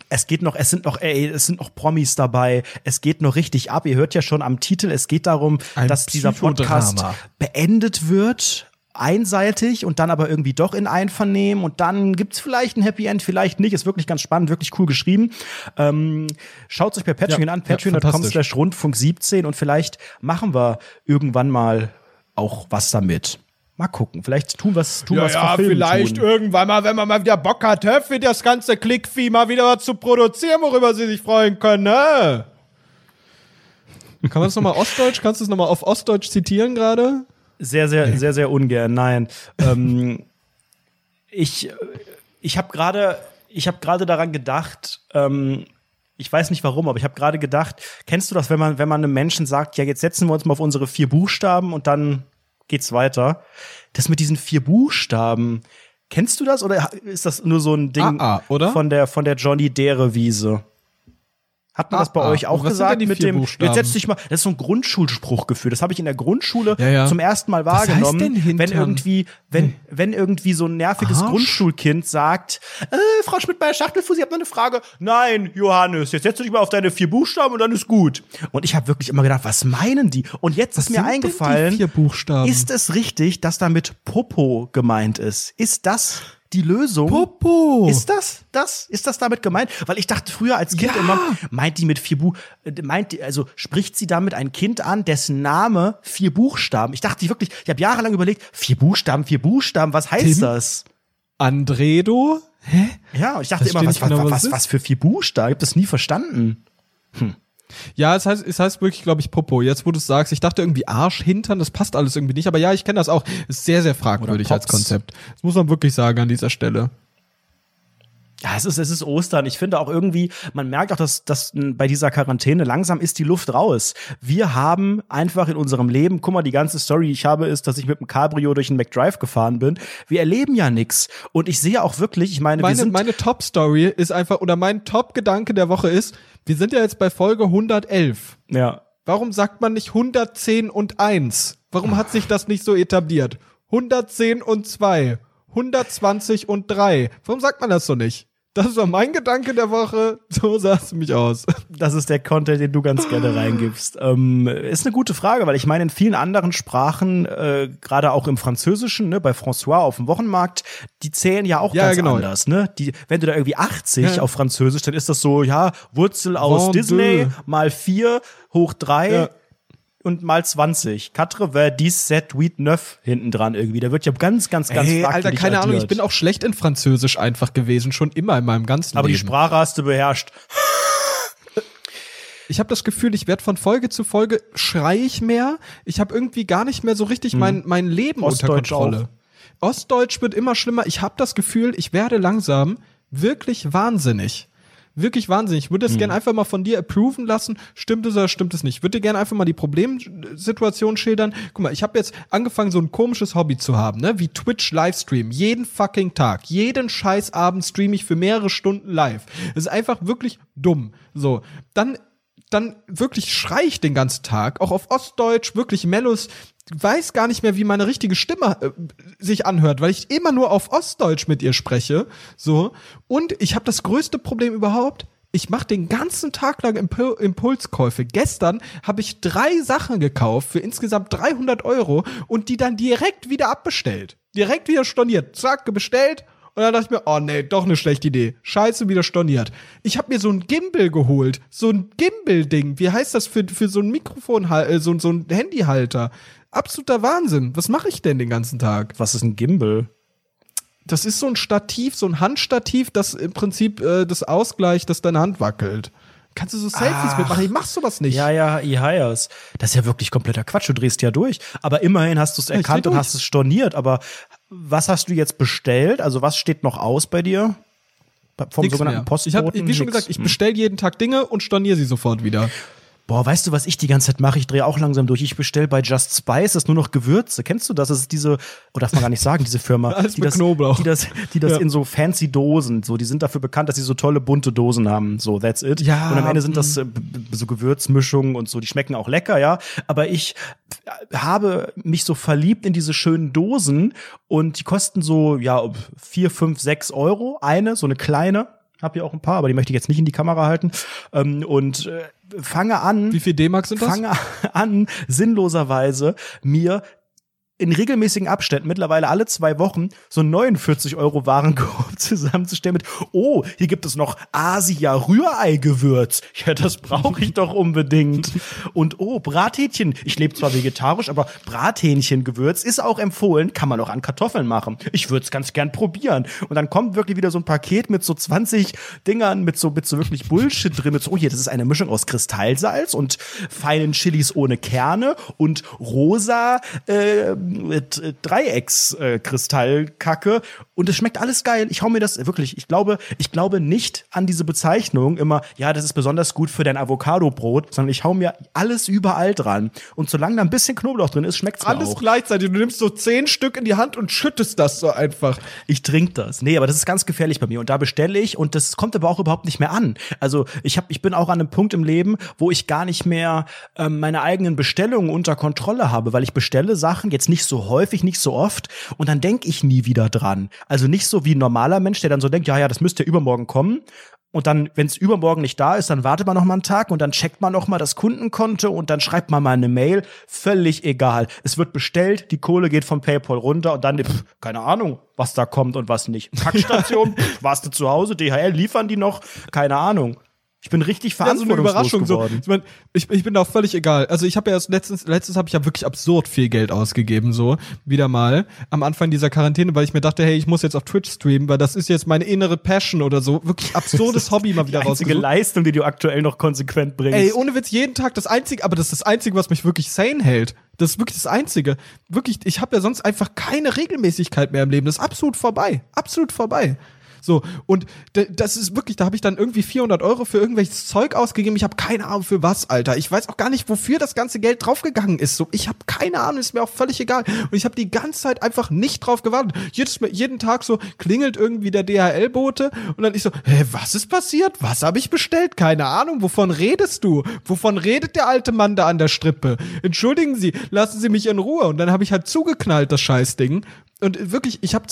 es geht noch, es sind noch, ey, es sind noch Promis dabei. Es geht noch richtig ab. Ihr hört ja schon am Titel, es geht darum, Ein dass dieser Podcast beendet wird. Einseitig und dann aber irgendwie doch in Einvernehmen und dann gibt's vielleicht ein Happy End, vielleicht nicht. Ist wirklich ganz spannend, wirklich cool geschrieben. Ähm, Schaut euch bei Patreon Ja, an, ja, patreon.com fantastisch. slash rundfunk 17 und vielleicht machen wir irgendwann mal auch was damit. Mal gucken, vielleicht tun wir's, tun Ja, wir's ja, vielleicht tun. irgendwann mal, wenn man mal wieder Bock hat, hä, für das ganze Klickvieh mal wieder was zu produzieren, worüber sie sich freuen können, ne? Kann man das nochmal Ostdeutsch? Kannst du es nochmal auf Ostdeutsch zitieren gerade? Sehr, sehr, sehr, sehr ungern. Nein. ähm, ich ich habe gerade ich habe gerade daran gedacht. Ähm, ich weiß nicht warum, aber ich habe gerade gedacht. Kennst du das, wenn man wenn man einem Menschen sagt, ja jetzt setzen wir uns mal auf unsere vier Buchstaben und dann geht's weiter. Das mit diesen vier Buchstaben. Kennst du das oder ist das nur so ein Ding Ah, ah, oder? von der von der Johnny Dere Wiese? Hat man Ah, das bei ah. euch auch was gesagt mit vier dem Buchstaben? jetzt setz dich mal, das ist so ein Grundschulspruchgefühl, das habe ich in der Grundschule Ja, ja. zum ersten Mal Was heißt wahrgenommen, denn Hintern? wenn irgendwie wenn wenn irgendwie so ein nerviges Arsch? Grundschulkind sagt, äh, Frau Schmidt-Meyer-Schachtelfuß, ich habe noch eine Frage. Nein, Johannes, jetzt setz dich mal auf deine vier Buchstaben und dann ist gut. Und ich habe wirklich immer gedacht, was meinen die? Und jetzt ist mir eingefallen, ist es richtig, dass damit Popo gemeint ist? Ist das die Lösung? Popo. Ist das das? Ist das damit gemeint? Weil ich dachte früher als Kind Ja. immer, meint die mit vier Bu äh, meint die, also spricht sie damit ein Kind an, dessen Name vier Buchstaben. Ich dachte wirklich, ich habe jahrelang überlegt, vier Buchstaben, vier Buchstaben, was heißt Tim? das? Andredo? Hä? Ja, und ich dachte Versteh immer, was, genau, was, was was, was, für vier Buchstaben? Ich hab das nie verstanden. Ja, es heißt, es heißt wirklich, glaube ich, Popo. Jetzt, wo du es sagst, ich dachte irgendwie Arsch, Hintern, das passt alles irgendwie nicht. Aber ja, ich kenne das auch. Ist sehr, sehr fragwürdig als. Konzept. Das muss man wirklich sagen an dieser Stelle. Ja, es ist, es ist Ostern. Ich finde auch irgendwie, man merkt auch, dass, dass bei dieser Quarantäne langsam ist die Luft raus. Wir haben einfach in unserem Leben, guck mal, die ganze Story, die ich habe, ist, dass ich mit dem Cabrio durch den McDrive gefahren bin. Wir erleben ja nix. Und ich sehe auch wirklich, ich meine, wir Meine, sind meine Top-Story ist einfach, oder mein Top-Gedanke der Woche ist, wir sind ja jetzt bei Folge 111. ja. Warum sagt man nicht 110 und 1? Warum hat sich das nicht so etabliert? 110 und 2, 120 und 3. Warum sagt man das so nicht? Das war mein Gedanke der Woche. So sah es mich aus. Das ist der Content, den du ganz gerne reingibst. Ähm, ist eine gute Frage, weil ich meine, in vielen anderen Sprachen, äh, gerade auch im Französischen, ne, bei François auf dem Wochenmarkt, die zählen ja auch Ja, ganz genau. anders. Ne? Die, wenn du da irgendwie 80 Ja. auf Französisch, dann ist das so, ja, Wurzel aus Vendu. Disney mal 4 hoch 3 Ja. Und mal 20. Quatre vingt dix sept huit neuf hinten dran irgendwie. Da wird ja ganz, ganz, ganz Ey, Alter, keine Ahnung, ich addiert. bin auch schlecht in Französisch einfach gewesen, schon immer in meinem ganzen Aber die Leben. Sprache hast du beherrscht. ich habe das Gefühl, ich werde von Folge zu Folge schrei ich mehr. Ich habe irgendwie gar nicht mehr so richtig mein, mein Leben Hm. Ostdeutsch unter Kontrolle. Ostdeutsch wird immer schlimmer. Ich habe das Gefühl, ich werde langsam wirklich wahnsinnig. Wirklich wahnsinnig. Ich würde es Hm. gerne einfach mal von dir approven lassen. Stimmt es oder stimmt es nicht? Ich würde dir gerne einfach mal die Problemsituation schildern. Guck mal, ich habe jetzt angefangen, so ein komisches Hobby zu haben, ne? Wie Twitch Livestream. Jeden fucking Tag. Jeden scheiß Abend streame ich für mehrere Stunden live. Das ist einfach wirklich dumm. So. Dann dann wirklich schrei ich den ganzen Tag, auch auf Ostdeutsch, wirklich Mellos, weiß gar nicht mehr, wie meine richtige Stimme äh, sich anhört, weil ich immer nur auf Ostdeutsch mit ihr spreche, so. Und ich habe das größte Problem überhaupt. Ich mache den ganzen Tag lang Impu Impulskäufe. Gestern habe ich drei Sachen gekauft für insgesamt 300 Euro und die dann direkt wieder abbestellt. Direkt wieder storniert. Zack, bestellt und dann dachte ich mir, oh nee, doch eine schlechte Idee. Scheiße, wieder storniert. Ich habe mir so ein Gimbal geholt. So ein Gimbal-Ding. Wie heißt das für, für so ein Mikrofon, äh, so, so ein Handyhalter? Absoluter Wahnsinn. Was mache ich denn den ganzen Tag? Was ist ein Gimbal? Das ist so ein Stativ, so ein Handstativ, das im Prinzip äh, das ausgleicht, dass deine Hand wackelt. Kannst du so Selfies Ach. mitmachen? Ich mach sowas nicht. Ja, ja, E-Hires. Das ist ja wirklich kompletter Quatsch. Du drehst ja durch. Aber immerhin hast du es ich erkannt und hast es storniert. Aber was hast du jetzt bestellt? Also was steht noch aus bei dir? Vom Nix sogenannten mehr. Postboten? Ich hab, wie schon Nix. gesagt, ich bestell jeden Tag Dinge und storniere sie sofort wieder. Boah, weißt du, was ich die ganze Zeit mache? Ich drehe auch langsam durch. Ich bestell bei Just Spice, das ist nur noch Gewürze. Kennst du das? Das ist diese, oh, darf man gar nicht sagen, diese Firma. Alles die das, Knoblauch. Die das, die das Ja. in so fancy Dosen, so, die sind dafür bekannt, dass sie so tolle bunte Dosen haben. So, that's it. Ja, Und am Ende sind mm. das äh, b- b- so Gewürzmischungen und so, die schmecken auch lecker, ja. Aber ich äh, habe mich so verliebt in diese schönen Dosen und die kosten so, ja, vier, fünf, sechs Euro. Eine, so eine kleine. Hab hier auch ein paar, aber die möchte ich jetzt nicht in die Kamera halten. Ähm, und äh, fange an Wie viel D-Mark sind das? fange an, sinnloserweise mir in regelmäßigen Abständen, mittlerweile alle zwei Wochen, so einen 49 Euro Warenkorb zusammenzustellen mit, oh, hier gibt es noch Asia-Rührei-Gewürz. Ja, das brauche ich doch unbedingt. Und oh, Brathähnchen. Ich lebe zwar vegetarisch, aber Brathähnchengewürz ist auch empfohlen, kann man auch an Kartoffeln machen. Ich würde es ganz gern probieren. Und dann kommt wirklich wieder so ein Paket mit so 20 Dingern, mit so, mit so wirklich Bullshit drin, mit so, oh hier, das ist eine Mischung aus Kristallsalz und feinen Chilis ohne Kerne und rosa äh, Dreieckskristallkacke. und es schmeckt alles geil. Ich hau mir das wirklich, ich glaube, ich glaube nicht an diese Bezeichnung immer, ja, das ist besonders gut für dein Avocado-Brot, sondern ich hau mir alles überall dran. Und solange da ein bisschen Knoblauch drin ist, schmeckt's Alles auch. gleichzeitig. Du nimmst so zehn Stück in die Hand und schüttest das so einfach. Ich trinke das. Nee, aber das ist ganz gefährlich bei mir. Und da bestelle ich und das kommt aber auch überhaupt nicht mehr an. Also ich hab, ich bin auch an einem Punkt im Leben, wo ich gar nicht mehr ähm, meine eigenen Bestellungen unter Kontrolle habe, weil ich bestelle Sachen jetzt nicht so häufig, nicht so oft und dann denke ich nie wieder dran. Also nicht so wie ein normaler Mensch, der dann so denkt, ja, ja, das müsste ja übermorgen kommen. Und dann, wenn es übermorgen nicht da ist, dann wartet man noch mal einen Tag und dann checkt man noch mal das Kundenkonto und dann schreibt man mal eine Mail. Völlig egal. Es wird bestellt, die Kohle geht vom PayPal runter und dann, pff, keine Ahnung, was da kommt und was nicht. Packstation, warst du zu Hause, DHL, liefern die noch? Keine Ahnung. Ich bin richtig Ja, so eine verantwortungslos Überraschung. So. geworden. Ich, mein, ich, ich bin da auch völlig egal. Also ich habe ja erst letztens, letztens habe ich ja wirklich absurd viel Geld ausgegeben, so wieder mal am Anfang dieser Quarantäne, weil ich mir dachte, hey, ich muss jetzt auf Twitch streamen, weil das ist jetzt meine innere Passion oder so. Wirklich absurdes Hobby mal wieder Die einzige rausgesucht. Leistung, die du aktuell noch konsequent bringst. Ey, ohne Witz, jeden Tag das einzige, aber das ist das einzige, was mich wirklich sane hält. Das ist wirklich das einzige. Wirklich, ich habe ja sonst einfach keine Regelmäßigkeit mehr im Leben. Das ist absolut vorbei. Absolut vorbei. So, und das ist wirklich, da habe ich dann irgendwie 400 Euro für irgendwelches Zeug ausgegeben. Ich habe keine Ahnung für was, Alter. Ich weiß auch gar nicht, wofür das ganze Geld draufgegangen ist. So, ich habe keine Ahnung, ist mir auch völlig egal. Und ich habe die ganze Zeit einfach nicht drauf gewartet. Jedes, jeden Tag so klingelt irgendwie der DHL-Bote und dann ich so, hä, was ist passiert? Was habe ich bestellt? Keine Ahnung. Wovon redest du? Wovon redet der alte Mann da an der Strippe? Entschuldigen Sie, lassen Sie mich in Ruhe. Und dann habe ich halt zugeknallt, das Scheißding. Und wirklich, ich habe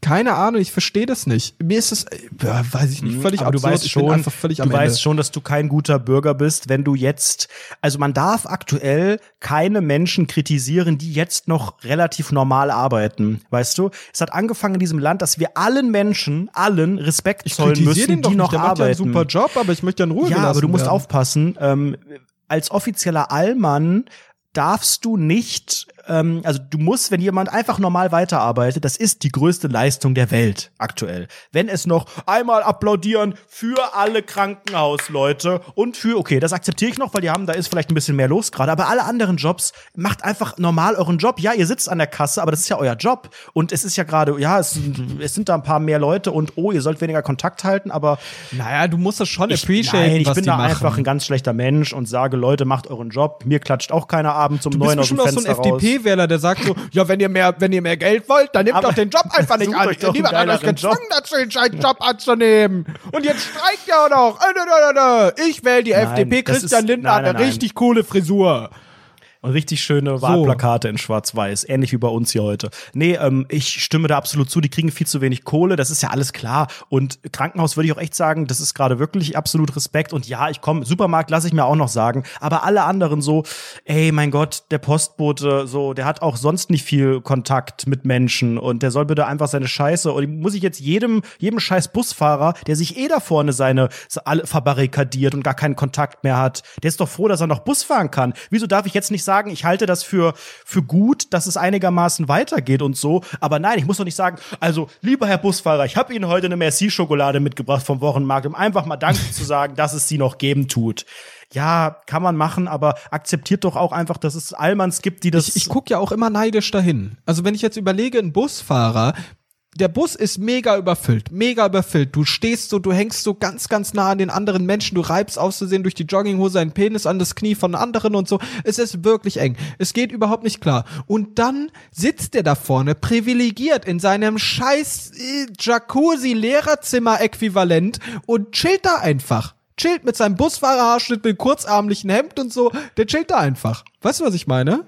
keine Ahnung, ich verstehe das nicht. Mir ist es, äh, ja, weiß ich nicht, völlig Mhm, aber absurd. du weißt schon, einfach völlig du am Ende. weißt schon, dass du kein guter Bürger bist, wenn du jetzt, also man darf aktuell keine Menschen kritisieren, die jetzt noch relativ normal arbeiten, weißt du? Es hat angefangen in diesem Land, dass wir allen Menschen, allen Respekt ich zollen müssen, den doch die nicht, noch der macht ja einen arbeiten. super Job, aber ich möchte ja in Ruhe ja, aber du musst werden. aufpassen. Ähm, als offizieller Allmann darfst du nicht, ähm, also du musst, wenn jemand einfach normal weiterarbeitet, das ist die größte Leistung der Welt aktuell. Wenn es noch einmal applaudieren für alle Krankenhausleute und für, okay, das akzeptiere ich noch, weil die haben, da ist vielleicht ein bisschen mehr los gerade, aber alle anderen Jobs, macht einfach normal euren Job. Ja, ihr sitzt an der Kasse, aber das ist ja euer Job. Und es ist ja gerade, ja, es, sind- es sind da ein paar mehr Leute und oh, ihr sollt weniger Kontakt halten, aber Naja, du musst das schon ich, appreciaten, nein, ich bin da machen. einfach ein ganz schlechter Mensch und sage, Leute, macht euren Job. Mir klatscht auch keiner abends um neun aus dem auch so Fenster ein raus. FDP-Wähler, der sagt so, ja, wenn ihr mehr, wenn ihr mehr Geld wollt, dann nehmt Aber doch den Job einfach nicht an. Niemand hat euch gezwungen dazu, den scheiß Job anzunehmen. Und jetzt streikt ihr auch noch. Ich wähle die Nein, FDP. Christian ist- Lindner nein, hat eine nein, nein. richtig coole Frisur. Und richtig schöne Wahlplakate in Schwarz-Weiß, ähnlich wie bei uns hier heute. Nee, ähm, ich stimme da absolut zu, die kriegen viel zu wenig Kohle, das ist ja alles klar. Und Krankenhaus würde ich auch echt sagen, das ist gerade wirklich absolut Respekt. Und ja, ich komme, Supermarkt lasse ich mir auch noch sagen. Aber alle anderen so, ey, mein Gott, der Postbote, so, der hat auch sonst nicht viel Kontakt mit Menschen und der soll bitte einfach seine Scheiße. Und muss ich jetzt jedem, jedem scheiß Busfahrer, der sich eh da vorne seine so alle verbarrikadiert und gar keinen Kontakt mehr hat, der ist doch froh, dass er noch Bus fahren kann. Wieso darf ich jetzt nicht sagen, ich halte das für, für gut, dass es einigermaßen weitergeht und so. Aber nein, ich muss doch nicht sagen, also, lieber Herr Busfahrer, ich habe Ihnen heute eine Merci-Schokolade mitgebracht vom Wochenmarkt, um einfach mal Danke zu sagen, dass es sie noch geben tut. Ja, kann man machen, aber akzeptiert doch auch einfach, dass es Allmanns gibt, die das. Ich, ich gucke ja auch immer neidisch dahin. Also wenn ich jetzt überlege, ein Busfahrer, der Bus ist mega überfüllt, mega überfüllt. Du stehst so, du hängst so ganz, ganz nah an den anderen Menschen, du reibst auszusehen durch die Jogginghose einen Penis an das Knie von anderen und so. Es ist wirklich eng. Es geht überhaupt nicht klar. Und dann sitzt der da vorne, privilegiert in seinem scheiß äh, Jacuzzi-Lehrerzimmer-Äquivalent und chillt da einfach. Chillt mit seinem Busfahrerhaarschnitt, mit kurzarmlichen Hemd und so. Der chillt da einfach. Weißt du, was ich meine?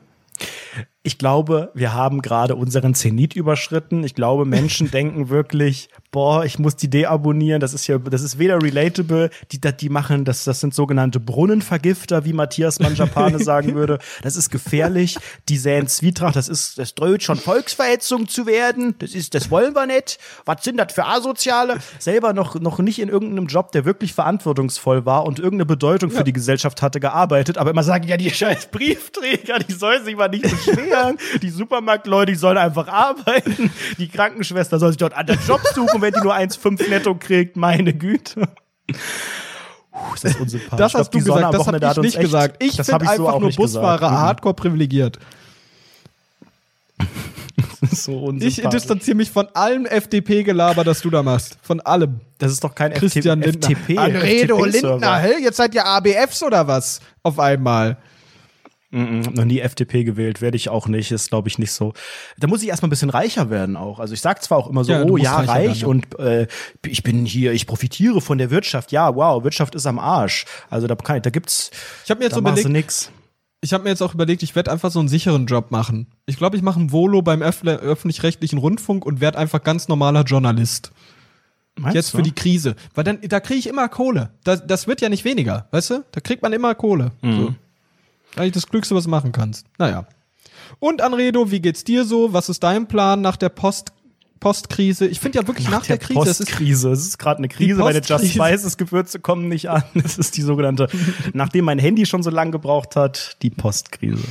Ich glaube, wir haben gerade unseren Zenit überschritten. Ich glaube, Menschen denken wirklich, boah, ich muss die deabonnieren. Das ist ja, das ist weder relatable, die, die machen, das, das sind sogenannte Brunnenvergifter, wie Matthias Manjapane sagen würde. Das ist gefährlich. Die säen Zwietracht. Das ist, das droht schon Volksverhetzung zu werden. Das ist, das wollen wir nicht. Was sind das für Asoziale? Selber noch, noch nicht in irgendeinem Job, der wirklich verantwortungsvoll war und irgendeine Bedeutung für die Gesellschaft hatte, gearbeitet. Aber immer sagen, ja, die scheiß Briefträger, die sollen sich mal nicht beschweren. Die Supermarktleute, die sollen einfach arbeiten. Die Krankenschwester soll sich dort an den Job suchen, wenn die nur 1,5 netto kriegt. Meine Güte. Puh, ist das unsympathisch. Das Ich glaub, hast du gesagt, das habe ich nicht echt- gesagt. Ich das bin so einfach auch nur nicht gesagt. Busfahrer, Mhm. hardcore privilegiert. Das ist so Ich distanziere mich von allem FDP-Gelaber, das du da machst. Von allem. Das ist doch kein Christian FT Lindner. FTP. Anredo FTP-Server. Lindner, hä? Jetzt seid ihr ABFs oder was? Auf einmal. Mhm, hab noch nie FDP gewählt, werde ich auch nicht, ist glaube ich nicht so. Da muss ich erstmal ein bisschen reicher werden auch. Also ich sag zwar auch immer so, Ja, oh ja, reich werden, und äh, ich bin hier, ich profitiere von der Wirtschaft. Ja, wow, Wirtschaft ist am Arsch. Also da kann ich, da gibt's Ich habe mir jetzt da überlegt, nix. ich habe mir jetzt auch überlegt, ich werde einfach so einen sicheren Job machen. Ich glaube, ich mache ein Volo beim Öff öffentlich-rechtlichen Rundfunk und werde einfach ganz normaler Journalist. Meinst Jetzt du? für die Krise. Weil dann, da kriege ich immer Kohle. Das, das wird ja nicht weniger, weißt du? Da kriegt man immer Kohle. Mhm. So. Eigentlich das Glückste, was du machen kannst. Naja. Und Anredo, wie geht's dir so? Was ist dein Plan nach der Postkrise. Ich finde ja wirklich nach, der, Krise, es ist Postkrise. Es ist gerade eine Krise, weil Just Postkrise. Spices Gewürze kommen nicht an. Das ist die sogenannte, nachdem mein Handy schon so lange gebraucht hat, die Postkrise.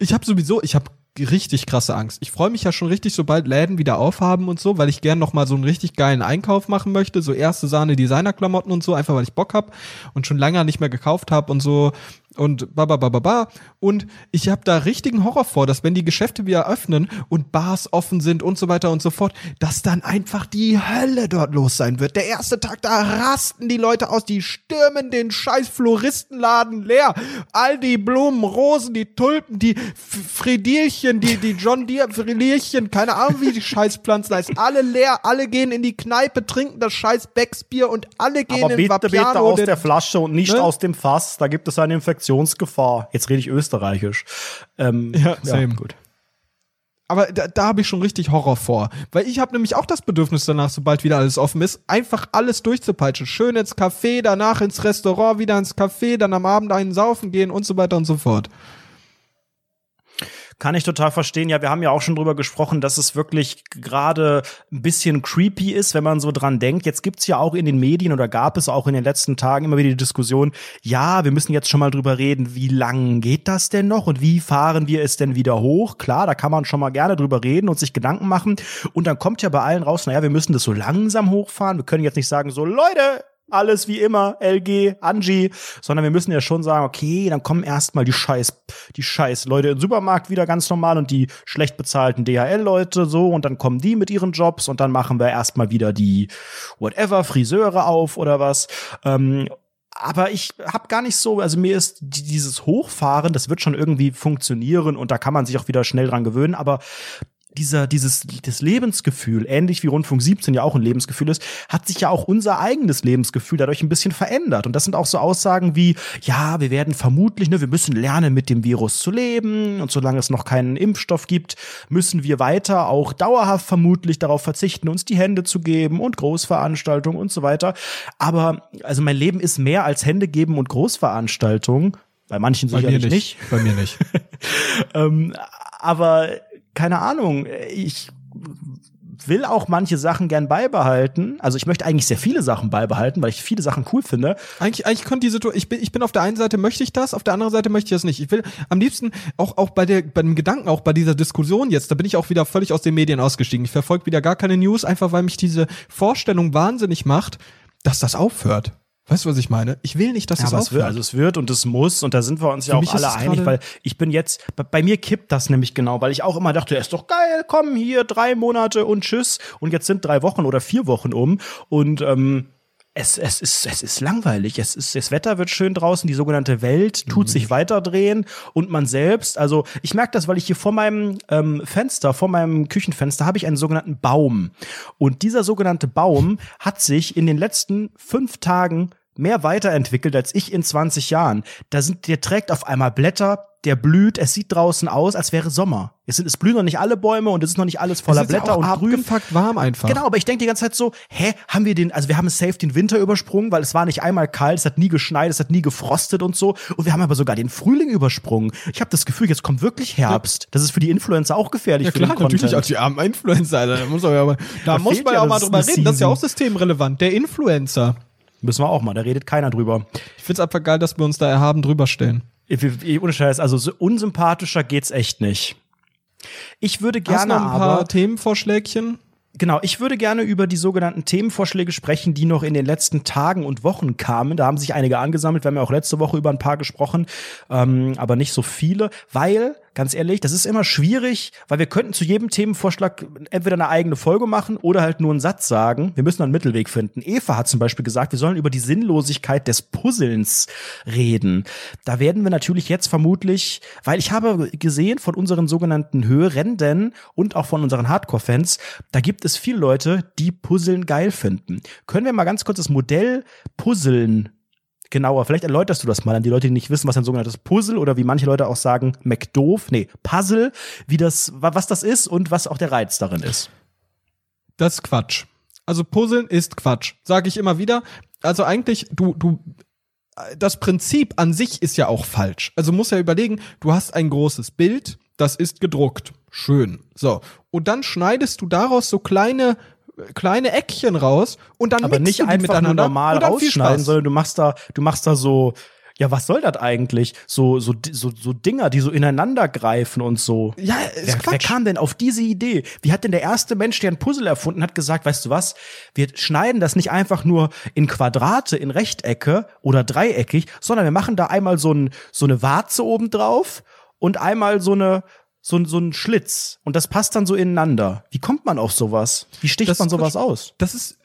Ich habe sowieso, ich habe richtig krasse Angst. Ich freue mich ja schon richtig, sobald Läden wieder aufhaben und so, weil ich gern noch mal so einen richtig geilen Einkauf machen möchte, so erste Sahne Designerklamotten und so, einfach weil ich Bock hab und schon lange nicht mehr gekauft habe und so und ba ba ba ba ba und ich habe da richtigen Horror vor, dass wenn die Geschäfte wieder öffnen und Bars offen sind und so weiter und so fort, dass dann einfach die Hölle dort los sein wird. Der erste Tag, da rasten die Leute aus, die stürmen den scheiß Floristenladen leer. All die Blumen, Rosen, die Tulpen, die F- Fridierchen, die, die John Deere Fridierchen, keine Ahnung wie die Scheißpflanzen heißt. Alle leer, alle gehen in die Kneipe, trinken das scheiß Becksbier und alle gehen Aber in bitte, bitte Vapiano. aus den- der Flasche und nicht Ne? aus dem Fass. Da gibt es eine Infektionsgefahr. Jetzt rede ich österreichisch. Ähm, Ja, same. gut. Aber da, da habe ich schon richtig Horror vor. Weil ich habe nämlich auch das Bedürfnis danach, sobald wieder alles offen ist, einfach alles durchzupeitschen. Schön ins Café, danach ins Restaurant, wieder ins Café, dann am Abend einen saufen gehen und so weiter und so fort. Kann ich total verstehen. Ja, wir haben ja auch schon drüber gesprochen, dass es wirklich gerade ein bisschen creepy ist, wenn man so dran denkt. Jetzt gibt's ja auch in den Medien oder gab es auch in den letzten Tagen immer wieder die Diskussion, ja, wir müssen jetzt schon mal drüber reden, wie lang geht das denn noch und wie fahren wir es denn wieder hoch? Klar, da kann man schon mal gerne drüber reden und sich Gedanken machen. Und dann kommt ja bei allen raus, naja, wir müssen das so langsam hochfahren. Wir können jetzt nicht sagen, so Leute, alles wie immer, LG, Angie, sondern wir müssen ja schon sagen, okay, dann kommen erstmal die scheiß, die scheiß Leute im Supermarkt wieder ganz normal und die schlecht bezahlten DHL-Leute so. Und dann kommen die mit ihren Jobs und dann machen wir erstmal wieder die whatever, Friseure auf oder was. Ähm, aber ich habe gar nicht so, also mir ist die- dieses Hochfahren, das wird schon irgendwie funktionieren und da kann man sich auch wieder schnell dran gewöhnen, aber dieser, dieses, das Lebensgefühl, ähnlich wie Rundfunk 17 ja auch ein Lebensgefühl ist, hat sich ja auch unser eigenes Lebensgefühl dadurch ein bisschen verändert. Und das sind auch so Aussagen wie, ja, wir werden vermutlich, ne, wir müssen lernen, mit dem Virus zu leben. Und solange es noch keinen Impfstoff gibt, müssen wir weiter auch dauerhaft vermutlich darauf verzichten, uns die Hände zu geben und Großveranstaltungen und so weiter. Aber, also mein Leben ist mehr als Hände geben und Großveranstaltungen. Bei manchen sicherlich nicht. Bei mir nicht. Ähm, aber keine Ahnung, ich will auch manche Sachen gern beibehalten. Also ich möchte eigentlich sehr viele Sachen beibehalten, weil ich viele Sachen cool finde. Eigentlich, eigentlich könnte die Situation, ich bin, ich bin auf der einen Seite möchte ich das, auf der anderen Seite möchte ich das nicht. Ich will am liebsten auch, auch bei der, bei dem Gedanken, auch bei dieser Diskussion jetzt, da bin ich auch wieder völlig aus den Medien ausgestiegen. Ich verfolge wieder gar keine News, einfach weil mich diese Vorstellung wahnsinnig macht, dass das aufhört. Weißt du, was ich meine? Ich will nicht, dass Ja, es wird, aufhört. also es wird und es muss und da sind wir uns ja Für auch mich ist alle einig, weil ich bin jetzt, bei, bei mir kippt das nämlich genau, weil ich auch immer dachte, ist doch geil, komm hier drei Monate und tschüss und jetzt sind drei Wochen oder vier Wochen um und ähm, es, es, ist, es ist langweilig. Es ist, das Wetter wird schön draußen, die sogenannte Welt tut sich weiterdrehen und man selbst, also ich merke das, weil ich hier vor meinem ähm, Fenster, vor meinem Küchenfenster habe ich einen sogenannten Baum. Und dieser sogenannte Baum hat sich in den letzten fünf Tagen mehr weiterentwickelt als ich in 20 Jahren. Da sind, der trägt auf einmal Blätter, der blüht, es sieht draußen aus, als wäre Sommer. Es, sind, es blühen noch nicht alle Bäume und es ist noch nicht alles voller Blätter und grün. abgefuckt warm einfach. Genau, aber ich denke die ganze Zeit so, hä, haben wir den, also wir haben safe den Winter übersprungen, weil es war nicht einmal kalt, es hat nie geschneit, es hat nie gefrostet und so. Und wir haben aber sogar den Frühling übersprungen. Ich habe das Gefühl, jetzt kommt wirklich Herbst. Das ist für die Influencer auch gefährlich Ja klar, natürlich auch die armen Influencer, Alter. Da muss, man ja mal, da Da muss man ja auch mal drüber reden. Das ist ja auch systemrelevant. Der Influencer. Müssen wir auch mal, da redet keiner drüber. Ich find's einfach geil, dass wir uns da erhaben drüber stellen. Ohne Scheiß, also so unsympathischer geht's echt nicht. Ich würde Hast gerne noch ein paar aber Themenvorschlägchen? Genau, ich würde gerne über die sogenannten Themenvorschläge sprechen, die noch in den letzten Tagen und Wochen kamen. Da haben sich einige angesammelt. Wir haben ja auch letzte Woche über ein paar gesprochen, ähm, aber nicht so viele, weil, ganz ehrlich, das ist immer schwierig, weil wir könnten zu jedem Themenvorschlag entweder eine eigene Folge machen oder halt nur einen Satz sagen. Wir müssen einen Mittelweg finden. Eva hat zum Beispiel gesagt, wir sollen über die Sinnlosigkeit des Puzzlens reden. Da werden wir natürlich jetzt vermutlich, weil ich habe gesehen von unseren sogenannten Hörenden und auch von unseren Hardcore-Fans, da gibt es viele Leute, die Puzzeln geil finden. Können wir mal ganz kurz das Modell Puzzeln genauer, vielleicht erläuterst du das mal an die Leute, die nicht wissen, was ein sogenanntes Puzzle oder wie manche Leute auch sagen, McDoof, nee, Puzzle, wie das, wa- was das ist und was auch der Reiz darin ist. Das ist Quatsch. Also Puzzeln ist Quatsch. Sage ich immer wieder. Also eigentlich, du, du, das Prinzip an sich ist ja auch falsch. Also musst ja überlegen, du hast ein großes Bild, das ist gedruckt. Schön. So. Und dann schneidest du daraus so kleine kleine Eckchen raus und dann Aber nicht einfach nur miteinander normal dann viel rausschneiden, sondern du machst da, du machst da so, ja, was soll das eigentlich? So, so, so, so Dinger, die so ineinander greifen und so. Ja, ist Wer, wer Quatsch. kam denn auf diese Idee? Wie hat denn der erste Mensch, der ein Puzzle erfunden hat, gesagt, weißt du was? Wir schneiden das nicht einfach nur in Quadrate, in Rechtecke oder dreieckig, sondern wir machen da einmal so, ein, so eine Warze oben drauf und einmal so eine so, ein- so ein Schlitz und das passt dann so ineinander. Wie kommt man auf sowas? Wie sticht Das man ist sowas Quatsch. aus? Das ist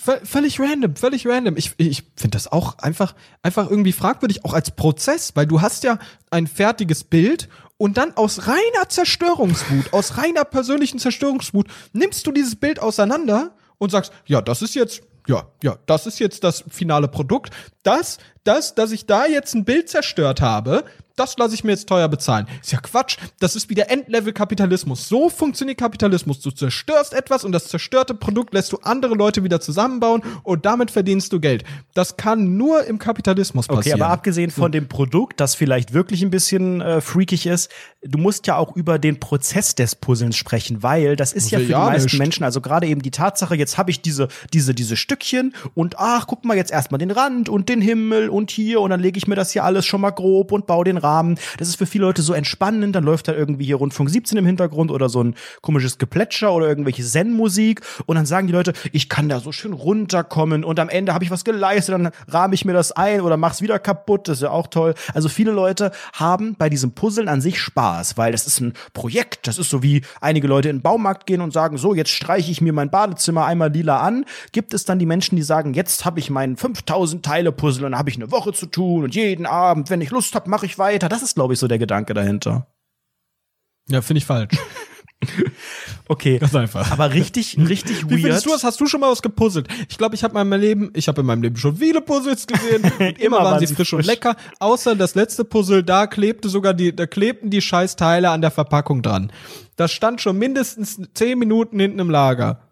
vö- völlig random, völlig random. Ich, ich finde das auch einfach, einfach irgendwie fragwürdig, auch als Prozess, weil du hast ja ein fertiges Bild und dann aus reiner Zerstörungswut, aus reiner persönlichen Zerstörungswut, nimmst du dieses Bild auseinander und sagst, ja, das ist jetzt, ja, ja, das ist jetzt das finale Produkt. Das, das, dass ich da jetzt ein Bild zerstört habe, das lasse ich mir jetzt teuer bezahlen. Ist ja Quatsch. Das ist wieder Endlevel-Kapitalismus. So funktioniert Kapitalismus. Du zerstörst etwas und das zerstörte Produkt lässt du andere Leute wieder zusammenbauen und damit verdienst du Geld. Das kann nur im Kapitalismus Okay, passieren. aber abgesehen von dem Produkt, das vielleicht wirklich ein bisschen äh, freakig ist, du musst ja auch über den Prozess des Puzzlens sprechen, weil das ist ja ja für die ja meisten nicht. Menschen, also gerade eben die Tatsache, jetzt habe ich diese, diese, diese Stückchen und ach, guck mal jetzt erstmal den Rand und den Himmel und hier und dann lege ich mir das hier alles schon mal grob und baue den Rahmen. Das ist für viele Leute so entspannend, dann läuft da irgendwie hier Rundfunk 17 im Hintergrund oder so ein komisches Geplätscher oder irgendwelche Zen-Musik und dann sagen die Leute, ich kann da so schön runterkommen und am Ende habe ich was geleistet, dann rahme ich mir das ein oder mach's wieder kaputt, das ist ja auch toll. Also viele Leute haben bei diesem Puzzeln an sich Spaß, weil das ist ein Projekt, das ist so wie einige Leute in den Baumarkt gehen und sagen, so, jetzt streiche ich mir mein Badezimmer einmal lila an. Gibt es dann die Menschen, die sagen, jetzt habe ich meinen 5000 Teile Puzzle und habe ich eine Woche zu tun und jeden Abend, wenn ich Lust habe, mache ich weiter. Das ist glaube ich so der Gedanke dahinter. ja, finde ich falsch. Okay. Ganz einfach. Aber richtig, richtig Wie weird. findest du das? Hast du schon mal was gepuzzelt? Ich glaube, ich habe in meinem Leben, ich habe in meinem Leben schon viele Puzzles gesehen. Und immer, waren sie frisch und lecker. Außer das letzte Puzzle, da klebte sogar die, da klebten die Scheißteile an der Verpackung dran. Das stand schon mindestens zehn Minuten hinten im Lager.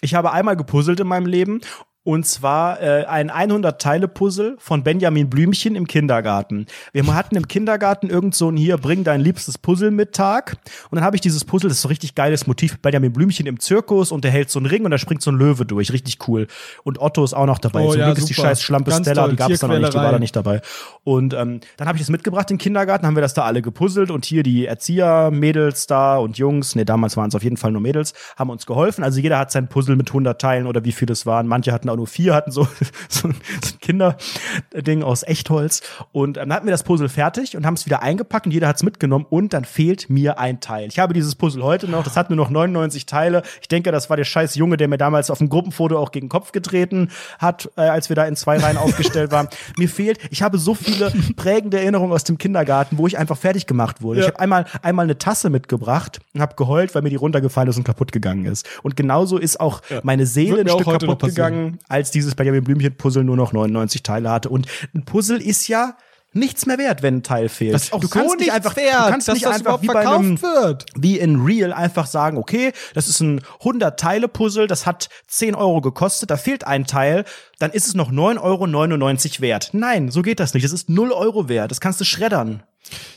Ich habe einmal gepuzzelt in meinem Leben. Und zwar äh, ein 100-Teile-Puzzle von Benjamin Blümchen im Kindergarten. Wir hatten im Kindergarten irgend so ein hier, bring dein liebstes Puzzle mit Tag. Und dann habe ich dieses Puzzle, das ist so richtig geiles Motiv, Benjamin Blümchen im Zirkus und der hält so einen Ring und da springt so ein Löwe durch. Richtig cool. Und Otto ist auch noch dabei. Oh Zum ja, Glück ist die scheiß Schlampe Ganz Stella, toll. die gab es da noch nicht, die war da nicht dabei. Und ähm, dann habe ich das mitgebracht den Kindergarten, haben wir das da alle gepuzzelt und hier die Erzieher, Mädels da und Jungs, nee, damals waren es auf jeden Fall nur Mädels, haben uns geholfen. Also jeder hat sein Puzzle mit 100 Teilen oder wie viele es waren. Manche hatten auch nur vier, hatten so, so ein so ein Kinderding aus Echtholz. Und dann hatten wir das Puzzle fertig und haben es wieder eingepackt und jeder hat es mitgenommen und dann fehlt mir ein Teil. Ich habe dieses Puzzle heute noch, das hat nur noch 99 Teile. Ich denke, das war der scheiß Junge, der mir damals auf dem Gruppenfoto auch gegen den Kopf getreten hat, äh, als wir da in zwei Reihen aufgestellt waren. Mir fehlt, ich habe so viele prägende Erinnerungen aus dem Kindergarten, wo ich einfach fertig gemacht wurde. Ich Ja. habe einmal einmal eine Tasse mitgebracht und habe geheult, weil mir die runtergefallen ist und kaputt gegangen ist. Und genauso ist auch meine Seele ein Stück kaputt gegangen, als dieses Benjamin Blümchen Puzzle nur noch 99 Teile hatte. Und ein Puzzle ist ja nichts mehr wert, wenn ein Teil fehlt. Das ist auch du kannst nicht nicht einfach, wert, du kannst dass nicht das einfach wie bei einem, verkauft wird. wie in Real einfach sagen, okay, das ist ein 100-Teile-Puzzle, das hat 10 Euro gekostet, da fehlt ein Teil, dann ist es noch 9,99 Euro wert. Nein, so geht das nicht. Das ist 0 Euro wert. Das kannst du schreddern.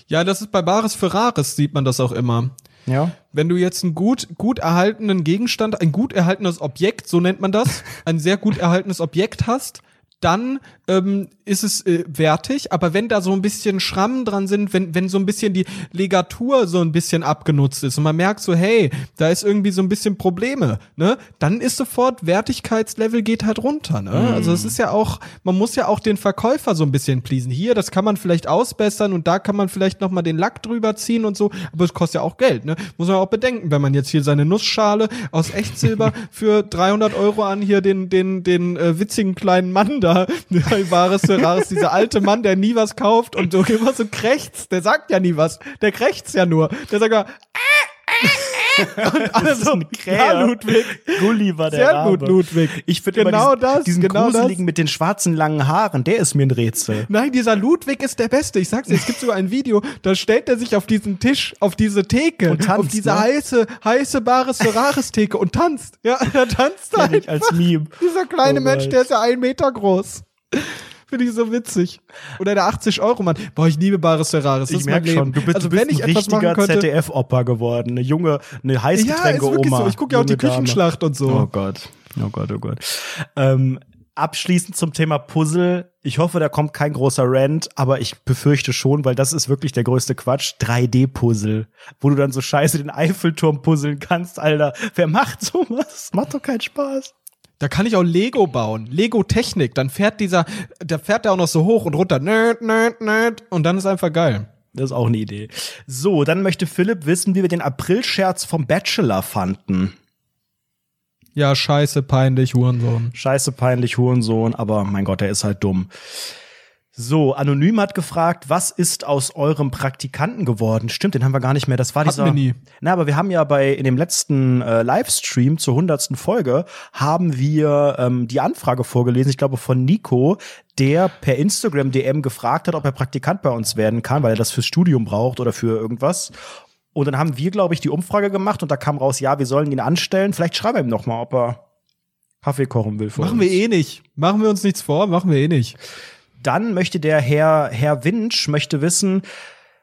Ja, das ist bei Bares für Rares, sieht man das auch immer. Ja. Wenn du jetzt einen gut, gut erhaltenen Gegenstand, ein gut erhaltenes Objekt, so nennt man das, ein sehr gut erhaltenes Objekt hast, dann ähm, ist es äh, wertig, aber wenn da so ein bisschen Schrammen dran sind, wenn, wenn so ein bisschen die Legatur so ein bisschen abgenutzt ist und man merkt so, hey, da ist irgendwie so ein bisschen Probleme, ne, dann ist sofort Wertigkeitslevel geht halt runter, ne? Also es ist ja auch, man muss ja auch den Verkäufer so ein bisschen pleasen. Hier, das kann man vielleicht ausbessern und da kann man vielleicht noch mal den Lack drüber ziehen und so, aber es kostet ja auch Geld, ne? Muss man auch bedenken, wenn man jetzt hier seine Nussschale aus Echtsilber für 300 Euro an hier den, den, den äh, witzigen kleinen Mann da, für Rares, dieser alte Mann, der nie was kauft und so immer so krächzt, der sagt ja nie was, der krächzt ja nur, der sagt ja, und alle so, ein Kräher. ja, Ludwig, Gulli war der sehr Rabe. gut, Ludwig. Ich finde genau diesen, das, diesen genau gruseligen das. mit den schwarzen langen Haaren, der ist mir ein Rätsel. Nein, dieser Ludwig ist der Beste. Ich sag's dir, es gibt sogar ein Video, da stellt er sich auf diesen Tisch, auf diese Theke, Und tanzt, auf diese ne? heiße, heiße Bares für Rares Theke und tanzt. Ja, er tanzt ich einfach. als Meme. Dieser kleine Oh Mensch, Gott. der ist ja ein Meter groß. Finde ich so witzig. Oder der 80-Euro-Mann. Boah, ich liebe Bares Ferraris. Das Ich merke schon, du bist, also du bist wenn ich ein richtiger. ZDF-Opa geworden. Eine junge, eine ja, Heißgetränke-Oma. wirklich so. Ich gucke ja auch die Dame. Küchenschlacht und so. Oh Gott. Oh Gott, oh Gott. Ähm, abschließend zum Thema Puzzle. Ich hoffe, da kommt kein großer Rant, aber ich befürchte schon, weil das ist wirklich der größte Quatsch. 3D-Puzzle. Wo du dann so scheiße den Eiffelturm puzzeln kannst, Alter. Wer macht sowas? Macht doch keinen Spaß. Da kann ich auch Lego bauen. Lego-Technik. Dann fährt dieser, der fährt der auch noch so hoch und runter. Nerd, nerd, nerd. Und dann ist einfach geil. Das ist auch eine Idee. So, dann möchte Philipp wissen, wie wir den Aprilscherz vom Bachelor fanden. Ja, scheiße, peinlich, Hurensohn. Scheiße, peinlich, Hurensohn, aber mein Gott, der ist halt dumm. So, Anonym hat gefragt, was ist aus eurem Praktikanten geworden? Stimmt, den haben wir gar nicht mehr. Das war Hatten dieser. wir nie. Na, aber wir haben ja bei in dem letzten äh, Livestream zur hundertsten Folge haben wir ähm, die Anfrage vorgelesen. Ich glaube von Nico, der per Instagram DM gefragt hat, ob er Praktikant bei uns werden kann, weil er das fürs Studium braucht oder für irgendwas. Und dann haben wir, glaube ich, die Umfrage gemacht und da kam raus, ja, wir sollen ihn anstellen. Vielleicht schreiben wir ihm noch mal, ob er Kaffee kochen will. Machen uns. wir eh nicht. Machen wir uns nichts vor, machen wir eh nicht. Dann möchte der Herr, Herr Winch möchte wissen,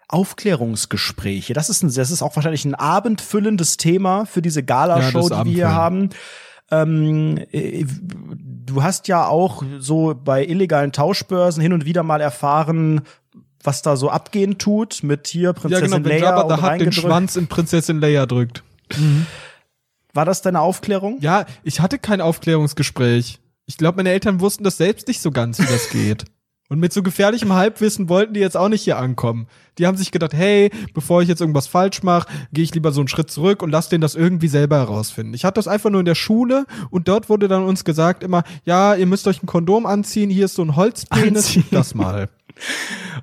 Aufklärungsgespräche. Das ist, ein, das ist auch wahrscheinlich ein abendfüllendes Thema für diese Ja, Galashow, ist die wir hier haben. Ähm, äh, du hast ja auch so bei illegalen Tauschbörsen hin und wieder mal erfahren, was da so abgehen tut mit hier Ja, Prinzessin genau, wenn Leia Jabba da hat den. Schwanz in Prinzessin Leia drückt. War das deine Aufklärung? Ja, ich hatte kein Aufklärungsgespräch. Ich glaube, meine Eltern wussten das selbst nicht so ganz, wie das geht. Und mit so gefährlichem Halbwissen wollten die jetzt auch nicht hier ankommen. Die haben sich gedacht, hey, bevor ich jetzt irgendwas falsch mache, gehe ich lieber so einen Schritt zurück und lass denen das irgendwie selber herausfinden. Ich hatte das einfach nur in der Schule und dort wurde dann uns gesagt immer, ja, ihr müsst euch ein Kondom anziehen, hier ist so ein Holzpenis, das mal.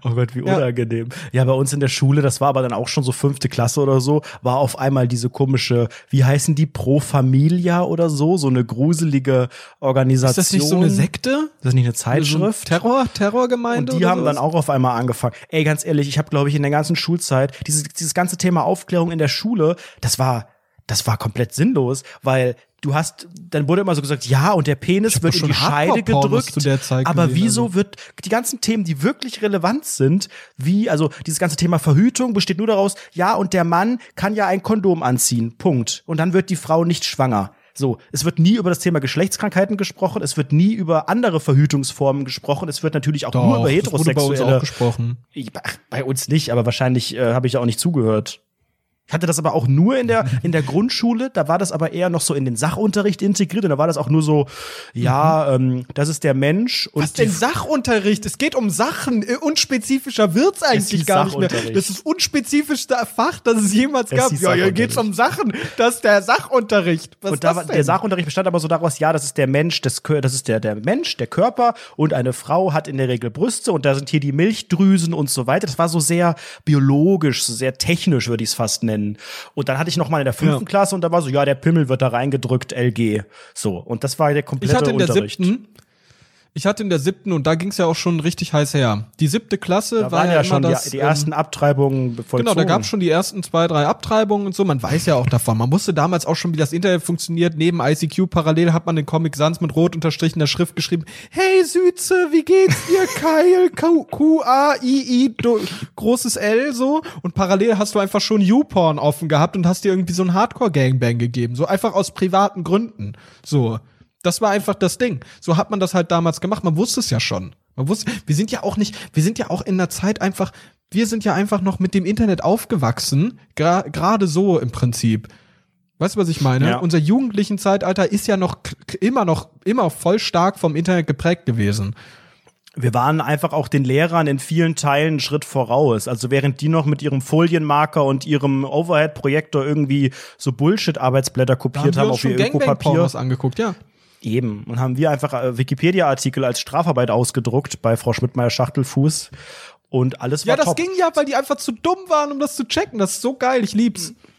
Oh Gott, wie Ja. unangenehm. Ja. bei uns in der Schule, das war aber dann auch schon so fünfte Klasse oder so, war auf einmal diese komische, wie heißen die, Pro Familia oder so, so eine gruselige Organisation. Ist das nicht so eine Sekte? Ist das nicht eine Zeitschrift? So ein Terror, Terrorgemeinde? Und die haben dann sowas? auch auf einmal angefangen. Ey, ganz ehrlich, ich habe, glaube ich, in der ganzen Schulzeit dieses, dieses ganze Thema Aufklärung in der Schule, das war, das war komplett sinnlos, weil du hast, dann wurde immer so gesagt, ja, und der Penis wird doch in die Scheide gedrückt. zu der Zeit aber wieso also. wird die ganzen Themen, die wirklich relevant sind, wie, also dieses ganze Thema Verhütung besteht nur daraus, ja, und der Mann kann ja ein Kondom anziehen. Punkt. Und dann wird die Frau nicht schwanger. So, es wird nie über das Thema Geschlechtskrankheiten gesprochen, es wird nie über andere Verhütungsformen gesprochen, es wird natürlich auch nur über das wurde bei uns heterosexuelle auch gesprochen. ich, ach, bei uns nicht, aber wahrscheinlich äh, habe ich ja auch nicht zugehört. Ich hatte das aber auch nur in der, in der Grundschule, da war das aber eher noch so in den Sachunterricht integriert und da war das auch nur so, ja, ähm, das ist der Mensch und Was denn Sachunterricht? Es geht um Sachen. Äh, Unspezifischer wird's eigentlich gar nicht mehr. Das ist unspezifischste Fach, das es jemals Es gab. Ja, hier geht's um Sachen. Das ist der Sachunterricht. Was und da war, der Sachunterricht bestand aber so daraus, ja, das ist der Mensch, das, das ist der, der Mensch, der Körper und eine Frau hat in der Regel Brüste und da sind hier die Milchdrüsen und so weiter. Das war so sehr biologisch, so sehr technisch, würde ich es fast nennen. Und dann hatte ich noch mal in der fünften Ja. Klasse und da war so, ja, der Pimmel wird da reingedrückt, LG. So, und das war der komplette ich hatte in der Unterricht. siebten, ich hatte in der siebten und da ging's ja auch schon richtig heiß her. Die siebte Klasse Da war waren ja, ja schon das, die, die ähm, ersten Abtreibungen vollzogen. Genau, da gab es schon die ersten zwei, drei Abtreibungen und so. Man weiß ja auch davon. Man wusste damals auch schon, wie das Internet funktioniert. Neben ICQ parallel hat man den Comic Sans mit rot unterstrichener Schrift geschrieben. Hey Süße, wie geht's dir? Kyle, Q- Q-A-I-I, großes L so. Und parallel hast du einfach schon YouPorn offen gehabt und hast dir irgendwie so ein Hardcore-Gangbang gegeben. So einfach aus privaten Gründen. So. Das war einfach das Ding. So hat man das halt damals gemacht. Man wusste es ja schon. Man wusste, wir sind ja auch nicht, wir sind ja auch in der Zeit einfach, wir sind ja einfach noch mit dem Internet aufgewachsen, gra- gerade so im Prinzip. Weißt du, was ich meine? Ja. Unser jugendlichen Zeitalter ist ja noch immer noch immer voll stark vom Internet geprägt gewesen. Wir waren einfach auch den Lehrern in vielen Teilen einen Schritt voraus. Also während die noch mit ihrem Folienmarker und ihrem Overhead-Projektor irgendwie so Bullshit-Arbeitsblätter kopiert haben, auf ihr Ökopapier. Angeguckt, ja. Eben. Und haben wir einfach äh, Wikipedia-Artikel als Strafarbeit ausgedruckt bei Frau Schmidtmeier-Schachtelfuß. Und alles war Ja, das top. ging ja, weil die einfach zu dumm waren, um das zu checken. Das ist so geil, ich lieb's. Wir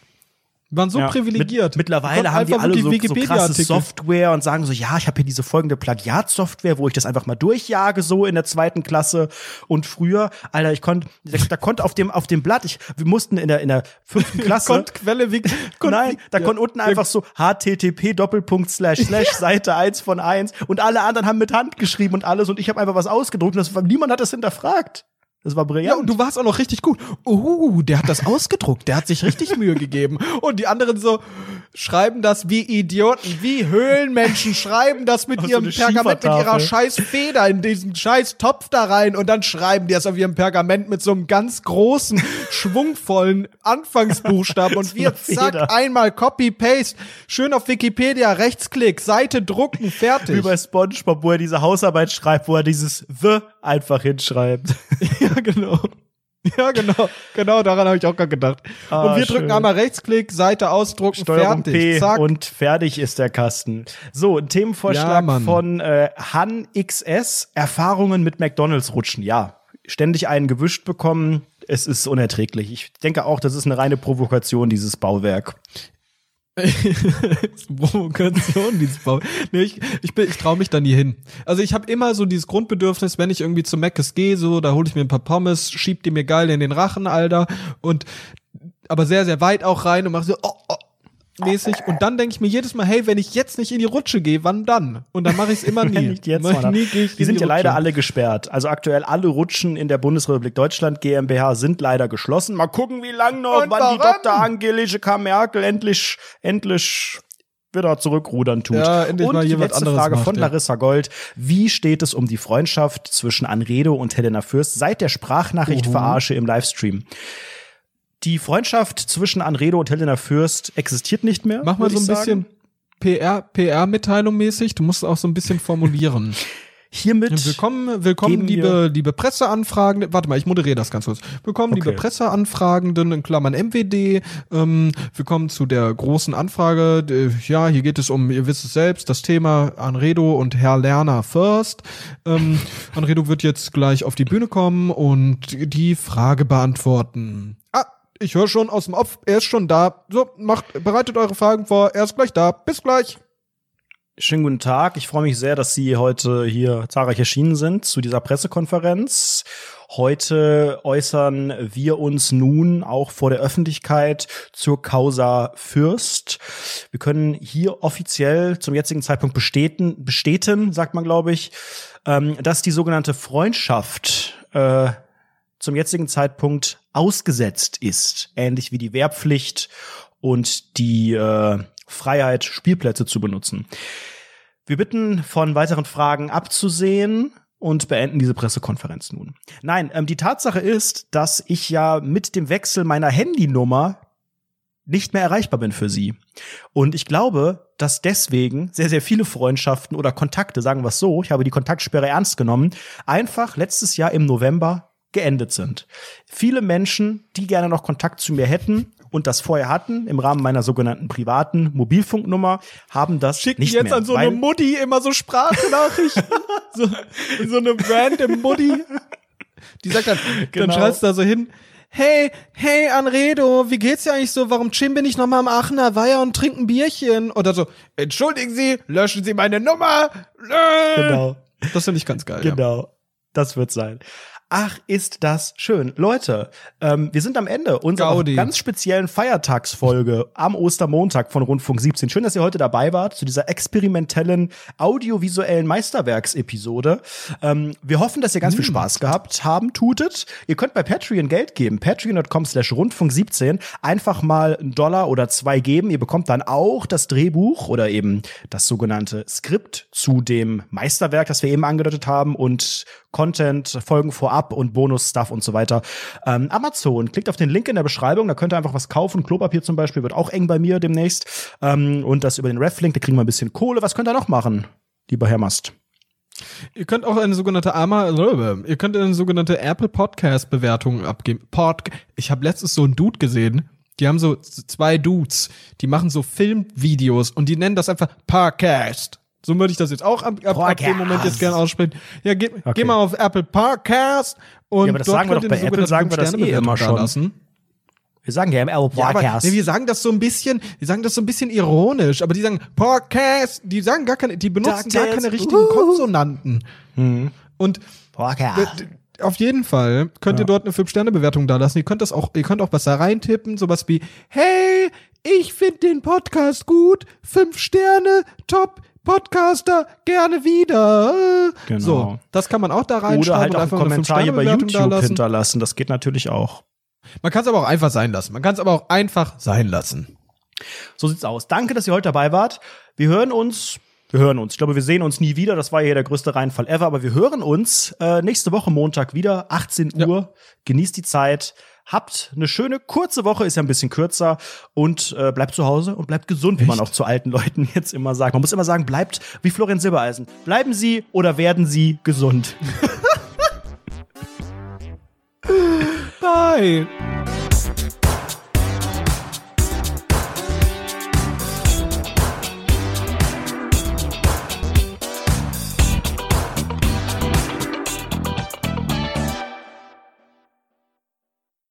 waren so Ja. privilegiert. Mit, mittlerweile haben die alle so, die so krasse Software und sagen so, ja, ich habe hier diese folgende Plagiatsoftware, wo ich das einfach mal durchjage, so in der zweiten Klasse. Und früher, Alter, ich konnte, da, da konnte auf dem, auf dem Blatt, ich, wir mussten in der, in der fünften Klasse. Konnt Quelle wie konnt, Nein, da ja. konnte unten einfach so http Doppelpunkt slash slash Seite 1 von 1 und alle anderen haben mit Hand geschrieben und alles und ich habe einfach was ausgedruckt und das war, niemand hat das hinterfragt. Das war Ja, brillant. und du warst auch noch richtig gut. Uh, der hat das ausgedruckt, der hat sich richtig Mühe gegeben. Und die anderen so schreiben das wie Idioten, wie Höhlenmenschen, schreiben das mit so ihrem eine Pergament, mit ihrer scheiß Feder in diesen scheiß Topf da rein und dann schreiben die das auf ihrem Pergament mit so einem ganz großen, schwungvollen Anfangsbuchstaben und So wir zack, Feder. einmal Copy-Paste, schön auf Wikipedia, Rechtsklick, Seite drucken, fertig. Wie bei SpongeBob, wo er diese Hausarbeit schreibt, wo er dieses The einfach hinschreibt. Ja, genau. Ja, genau. Genau, daran habe ich auch gerade gedacht. Ah, und wir drücken schön. einmal Rechtsklick, Seite ausdrucken, Steuerung fertig. P Zack. und fertig ist der Kasten. So, ein Themenvorschlag Ja, von äh, Han XS, Erfahrungen mit McDonalds rutschen. Ja, ständig einen gewischt bekommen, es ist unerträglich. Ich denke auch, das ist eine reine Provokation, dieses Bauwerk. Provokation, dieses Bau. Nee, ich, ich, bin- ich traue mich da nie hin. Also ich habe immer so dieses Grundbedürfnis, wenn ich irgendwie zu Mc's gehe, so, da hole ich mir ein paar Pommes, schieb die mir geil in den Rachen, Alter. Und aber sehr, sehr weit auch rein und mache so, oh, oh, mäßig. Und dann denke ich mir jedes Mal, hey, wenn ich jetzt nicht in die Rutsche gehe, wann dann? Und dann mache ich es immer nie. Nicht jetzt, Mann. nie die in sind ja leider alle gesperrt. Also aktuell alle Rutschen in der Bundesrepublik Deutschland GmbH sind leider geschlossen. Mal gucken, wie lang noch, Und wann die warum? Dr. Angelika K. Merkel endlich, endlich wieder zurückrudern tut. Ja, endlich und mal die letzte Frage macht, von ja. Larissa Gold. Wie steht es um die Freundschaft zwischen Anredo und Helena Fürst seit der Sprachnachricht verarsche im Livestream? Die Freundschaft zwischen Anredo und Helena Fürst existiert nicht mehr. Mach mal so ein bisschen PR, PR-Mitteilung mäßig. Du musst auch so ein bisschen formulieren. Hiermit Willkommen, willkommen, liebe, liebe Presseanfragende. Warte mal, ich moderiere das ganz kurz. Willkommen, liebe Okay. Presseanfragenden, in Klammern MWD. Ähm, willkommen zu der großen Anfrage. Ja, hier geht es um, ihr wisst es selbst, das Thema Anredo und Herr Lerner first. Ähm, Anredo wird jetzt gleich auf die Bühne kommen und die Frage beantworten. Ah, ich höre schon aus dem Off, er ist schon da. So, macht, bereitet eure Fragen vor, er ist gleich da. Bis gleich. Schönen guten Tag. Ich freue mich sehr, dass Sie heute hier zahlreich erschienen sind zu dieser Pressekonferenz. Heute äußern wir uns nun auch vor der Öffentlichkeit zur Causa Fürst. Wir können hier offiziell zum jetzigen Zeitpunkt bestätigen, bestätigen sagt man, glaube ich, ähm, dass die sogenannte Freundschaft äh, zum jetzigen Zeitpunkt ausgesetzt ist, ähnlich wie die Wehrpflicht und die äh, Freiheit, Spielplätze zu benutzen. Wir bitten von weiteren Fragen abzusehen und beenden diese Pressekonferenz nun. Nein, ähm, die Tatsache ist, dass ich ja mit dem Wechsel meiner Handynummer nicht mehr erreichbar bin für sie. Und ich glaube, dass deswegen sehr, sehr viele Freundschaften oder Kontakte, sagen wir es so, ich habe die Kontaktsperre ernst genommen, einfach letztes Jahr im November geendet sind. Viele Menschen, die gerne noch Kontakt zu mir hätten und das vorher hatten, im Rahmen meiner sogenannten privaten Mobilfunknummer, haben das Schicken nicht jetzt mehr. an so eine Mutti immer so Sprachnachrichten. so, so eine random Mutti. Die sagt dann, Genau. dann schreibst du da so hin, hey, hey Anredo, wie geht's dir eigentlich so? Warum chillen wir nicht nochmal am Aachener Weiher und trinken Bierchen? Oder so, entschuldigen Sie, löschen Sie meine Nummer. Genau. Das finde ich ganz geil. Ja. Genau. Das wird sein. Ach, ist das schön. Leute, ähm, wir sind am Ende unserer ganz speziellen Feiertagsfolge am Ostermontag von Rundfunk 17. Schön, dass ihr heute dabei wart zu dieser experimentellen audiovisuellen Meisterwerksepisode. Ähm, wir hoffen, dass ihr ganz viel Spaß gehabt haben, tutet. Ihr könnt bei Patreon Geld geben. Patreon.com slash Rundfunk 17. Einfach mal einen Dollar oder zwei geben. Ihr bekommt dann auch das Drehbuch oder eben das sogenannte Skript zu dem Meisterwerk, das wir eben angedeutet haben und Content, Folgen vorab und Bonus-Stuff und so weiter. Ähm, Amazon, klickt auf den Link in der Beschreibung, da könnt ihr einfach was kaufen. Klopapier zum Beispiel wird auch eng bei mir demnächst. Ähm, und das über den Ref-Link, da kriegen wir ein bisschen Kohle. Was könnt ihr noch machen, lieber Herr Mast? Ihr könnt auch eine sogenannte Ama ihr könnt eine sogenannte Apple Podcast Bewertung abgeben. Pod ich habe letztens so einen Dude gesehen, die haben so zwei Dudes, die machen so Filmvideos und die nennen das einfach Podcast. So würde ich das jetzt auch ab, ab, ab dem Moment jetzt gerne aussprechen. Ja, geh, Okay. geh mal auf Apple Podcast und Ja, aber das dort sagen wir doch bei Apple, sagen wir das eh immer schon. dalassen. Wir sagen ja im Apple Ja, aber, Podcast. nee, wir sagen das so ein bisschen, wir sagen das so ein bisschen ironisch, aber die sagen Podcast, die sagen gar keine, die benutzen gar DuckTales. keine richtigen Uhu. Konsonanten. Und Podcast. auf jeden Fall könnt ihr dort eine 5-Sterne-Bewertung da lassen. Ihr könnt das auch, ihr könnt auch was da reintippen, sowas wie, hey, ich finde den Podcast gut, 5 Sterne, top, Podcaster, gerne wieder. Genau. So, das kann man auch da reinschreiben Oder halt auch einen einfach eine Kommentar hier bei 5-Sterne-Bewertung da YouTube lassen. hinterlassen. Das geht natürlich auch. Man kann es aber auch einfach sein lassen. Man kann es aber auch einfach sein lassen. So sieht's aus. Danke, dass ihr heute dabei wart. Wir hören uns. Wir hören uns. Ich glaube, wir sehen uns nie wieder. Das war ja der größte Reinfall ever. Aber wir hören uns äh, nächste Woche Montag wieder, 18 Ja. Uhr. Genießt die Zeit. Habt eine schöne kurze Woche, ist ja ein bisschen kürzer und äh, bleibt zu Hause und bleibt gesund, wie man auch zu alten Leuten jetzt immer sagt. Man muss immer sagen, bleibt wie Florian Silbereisen. Bleiben Sie oder werden Sie gesund. Bye.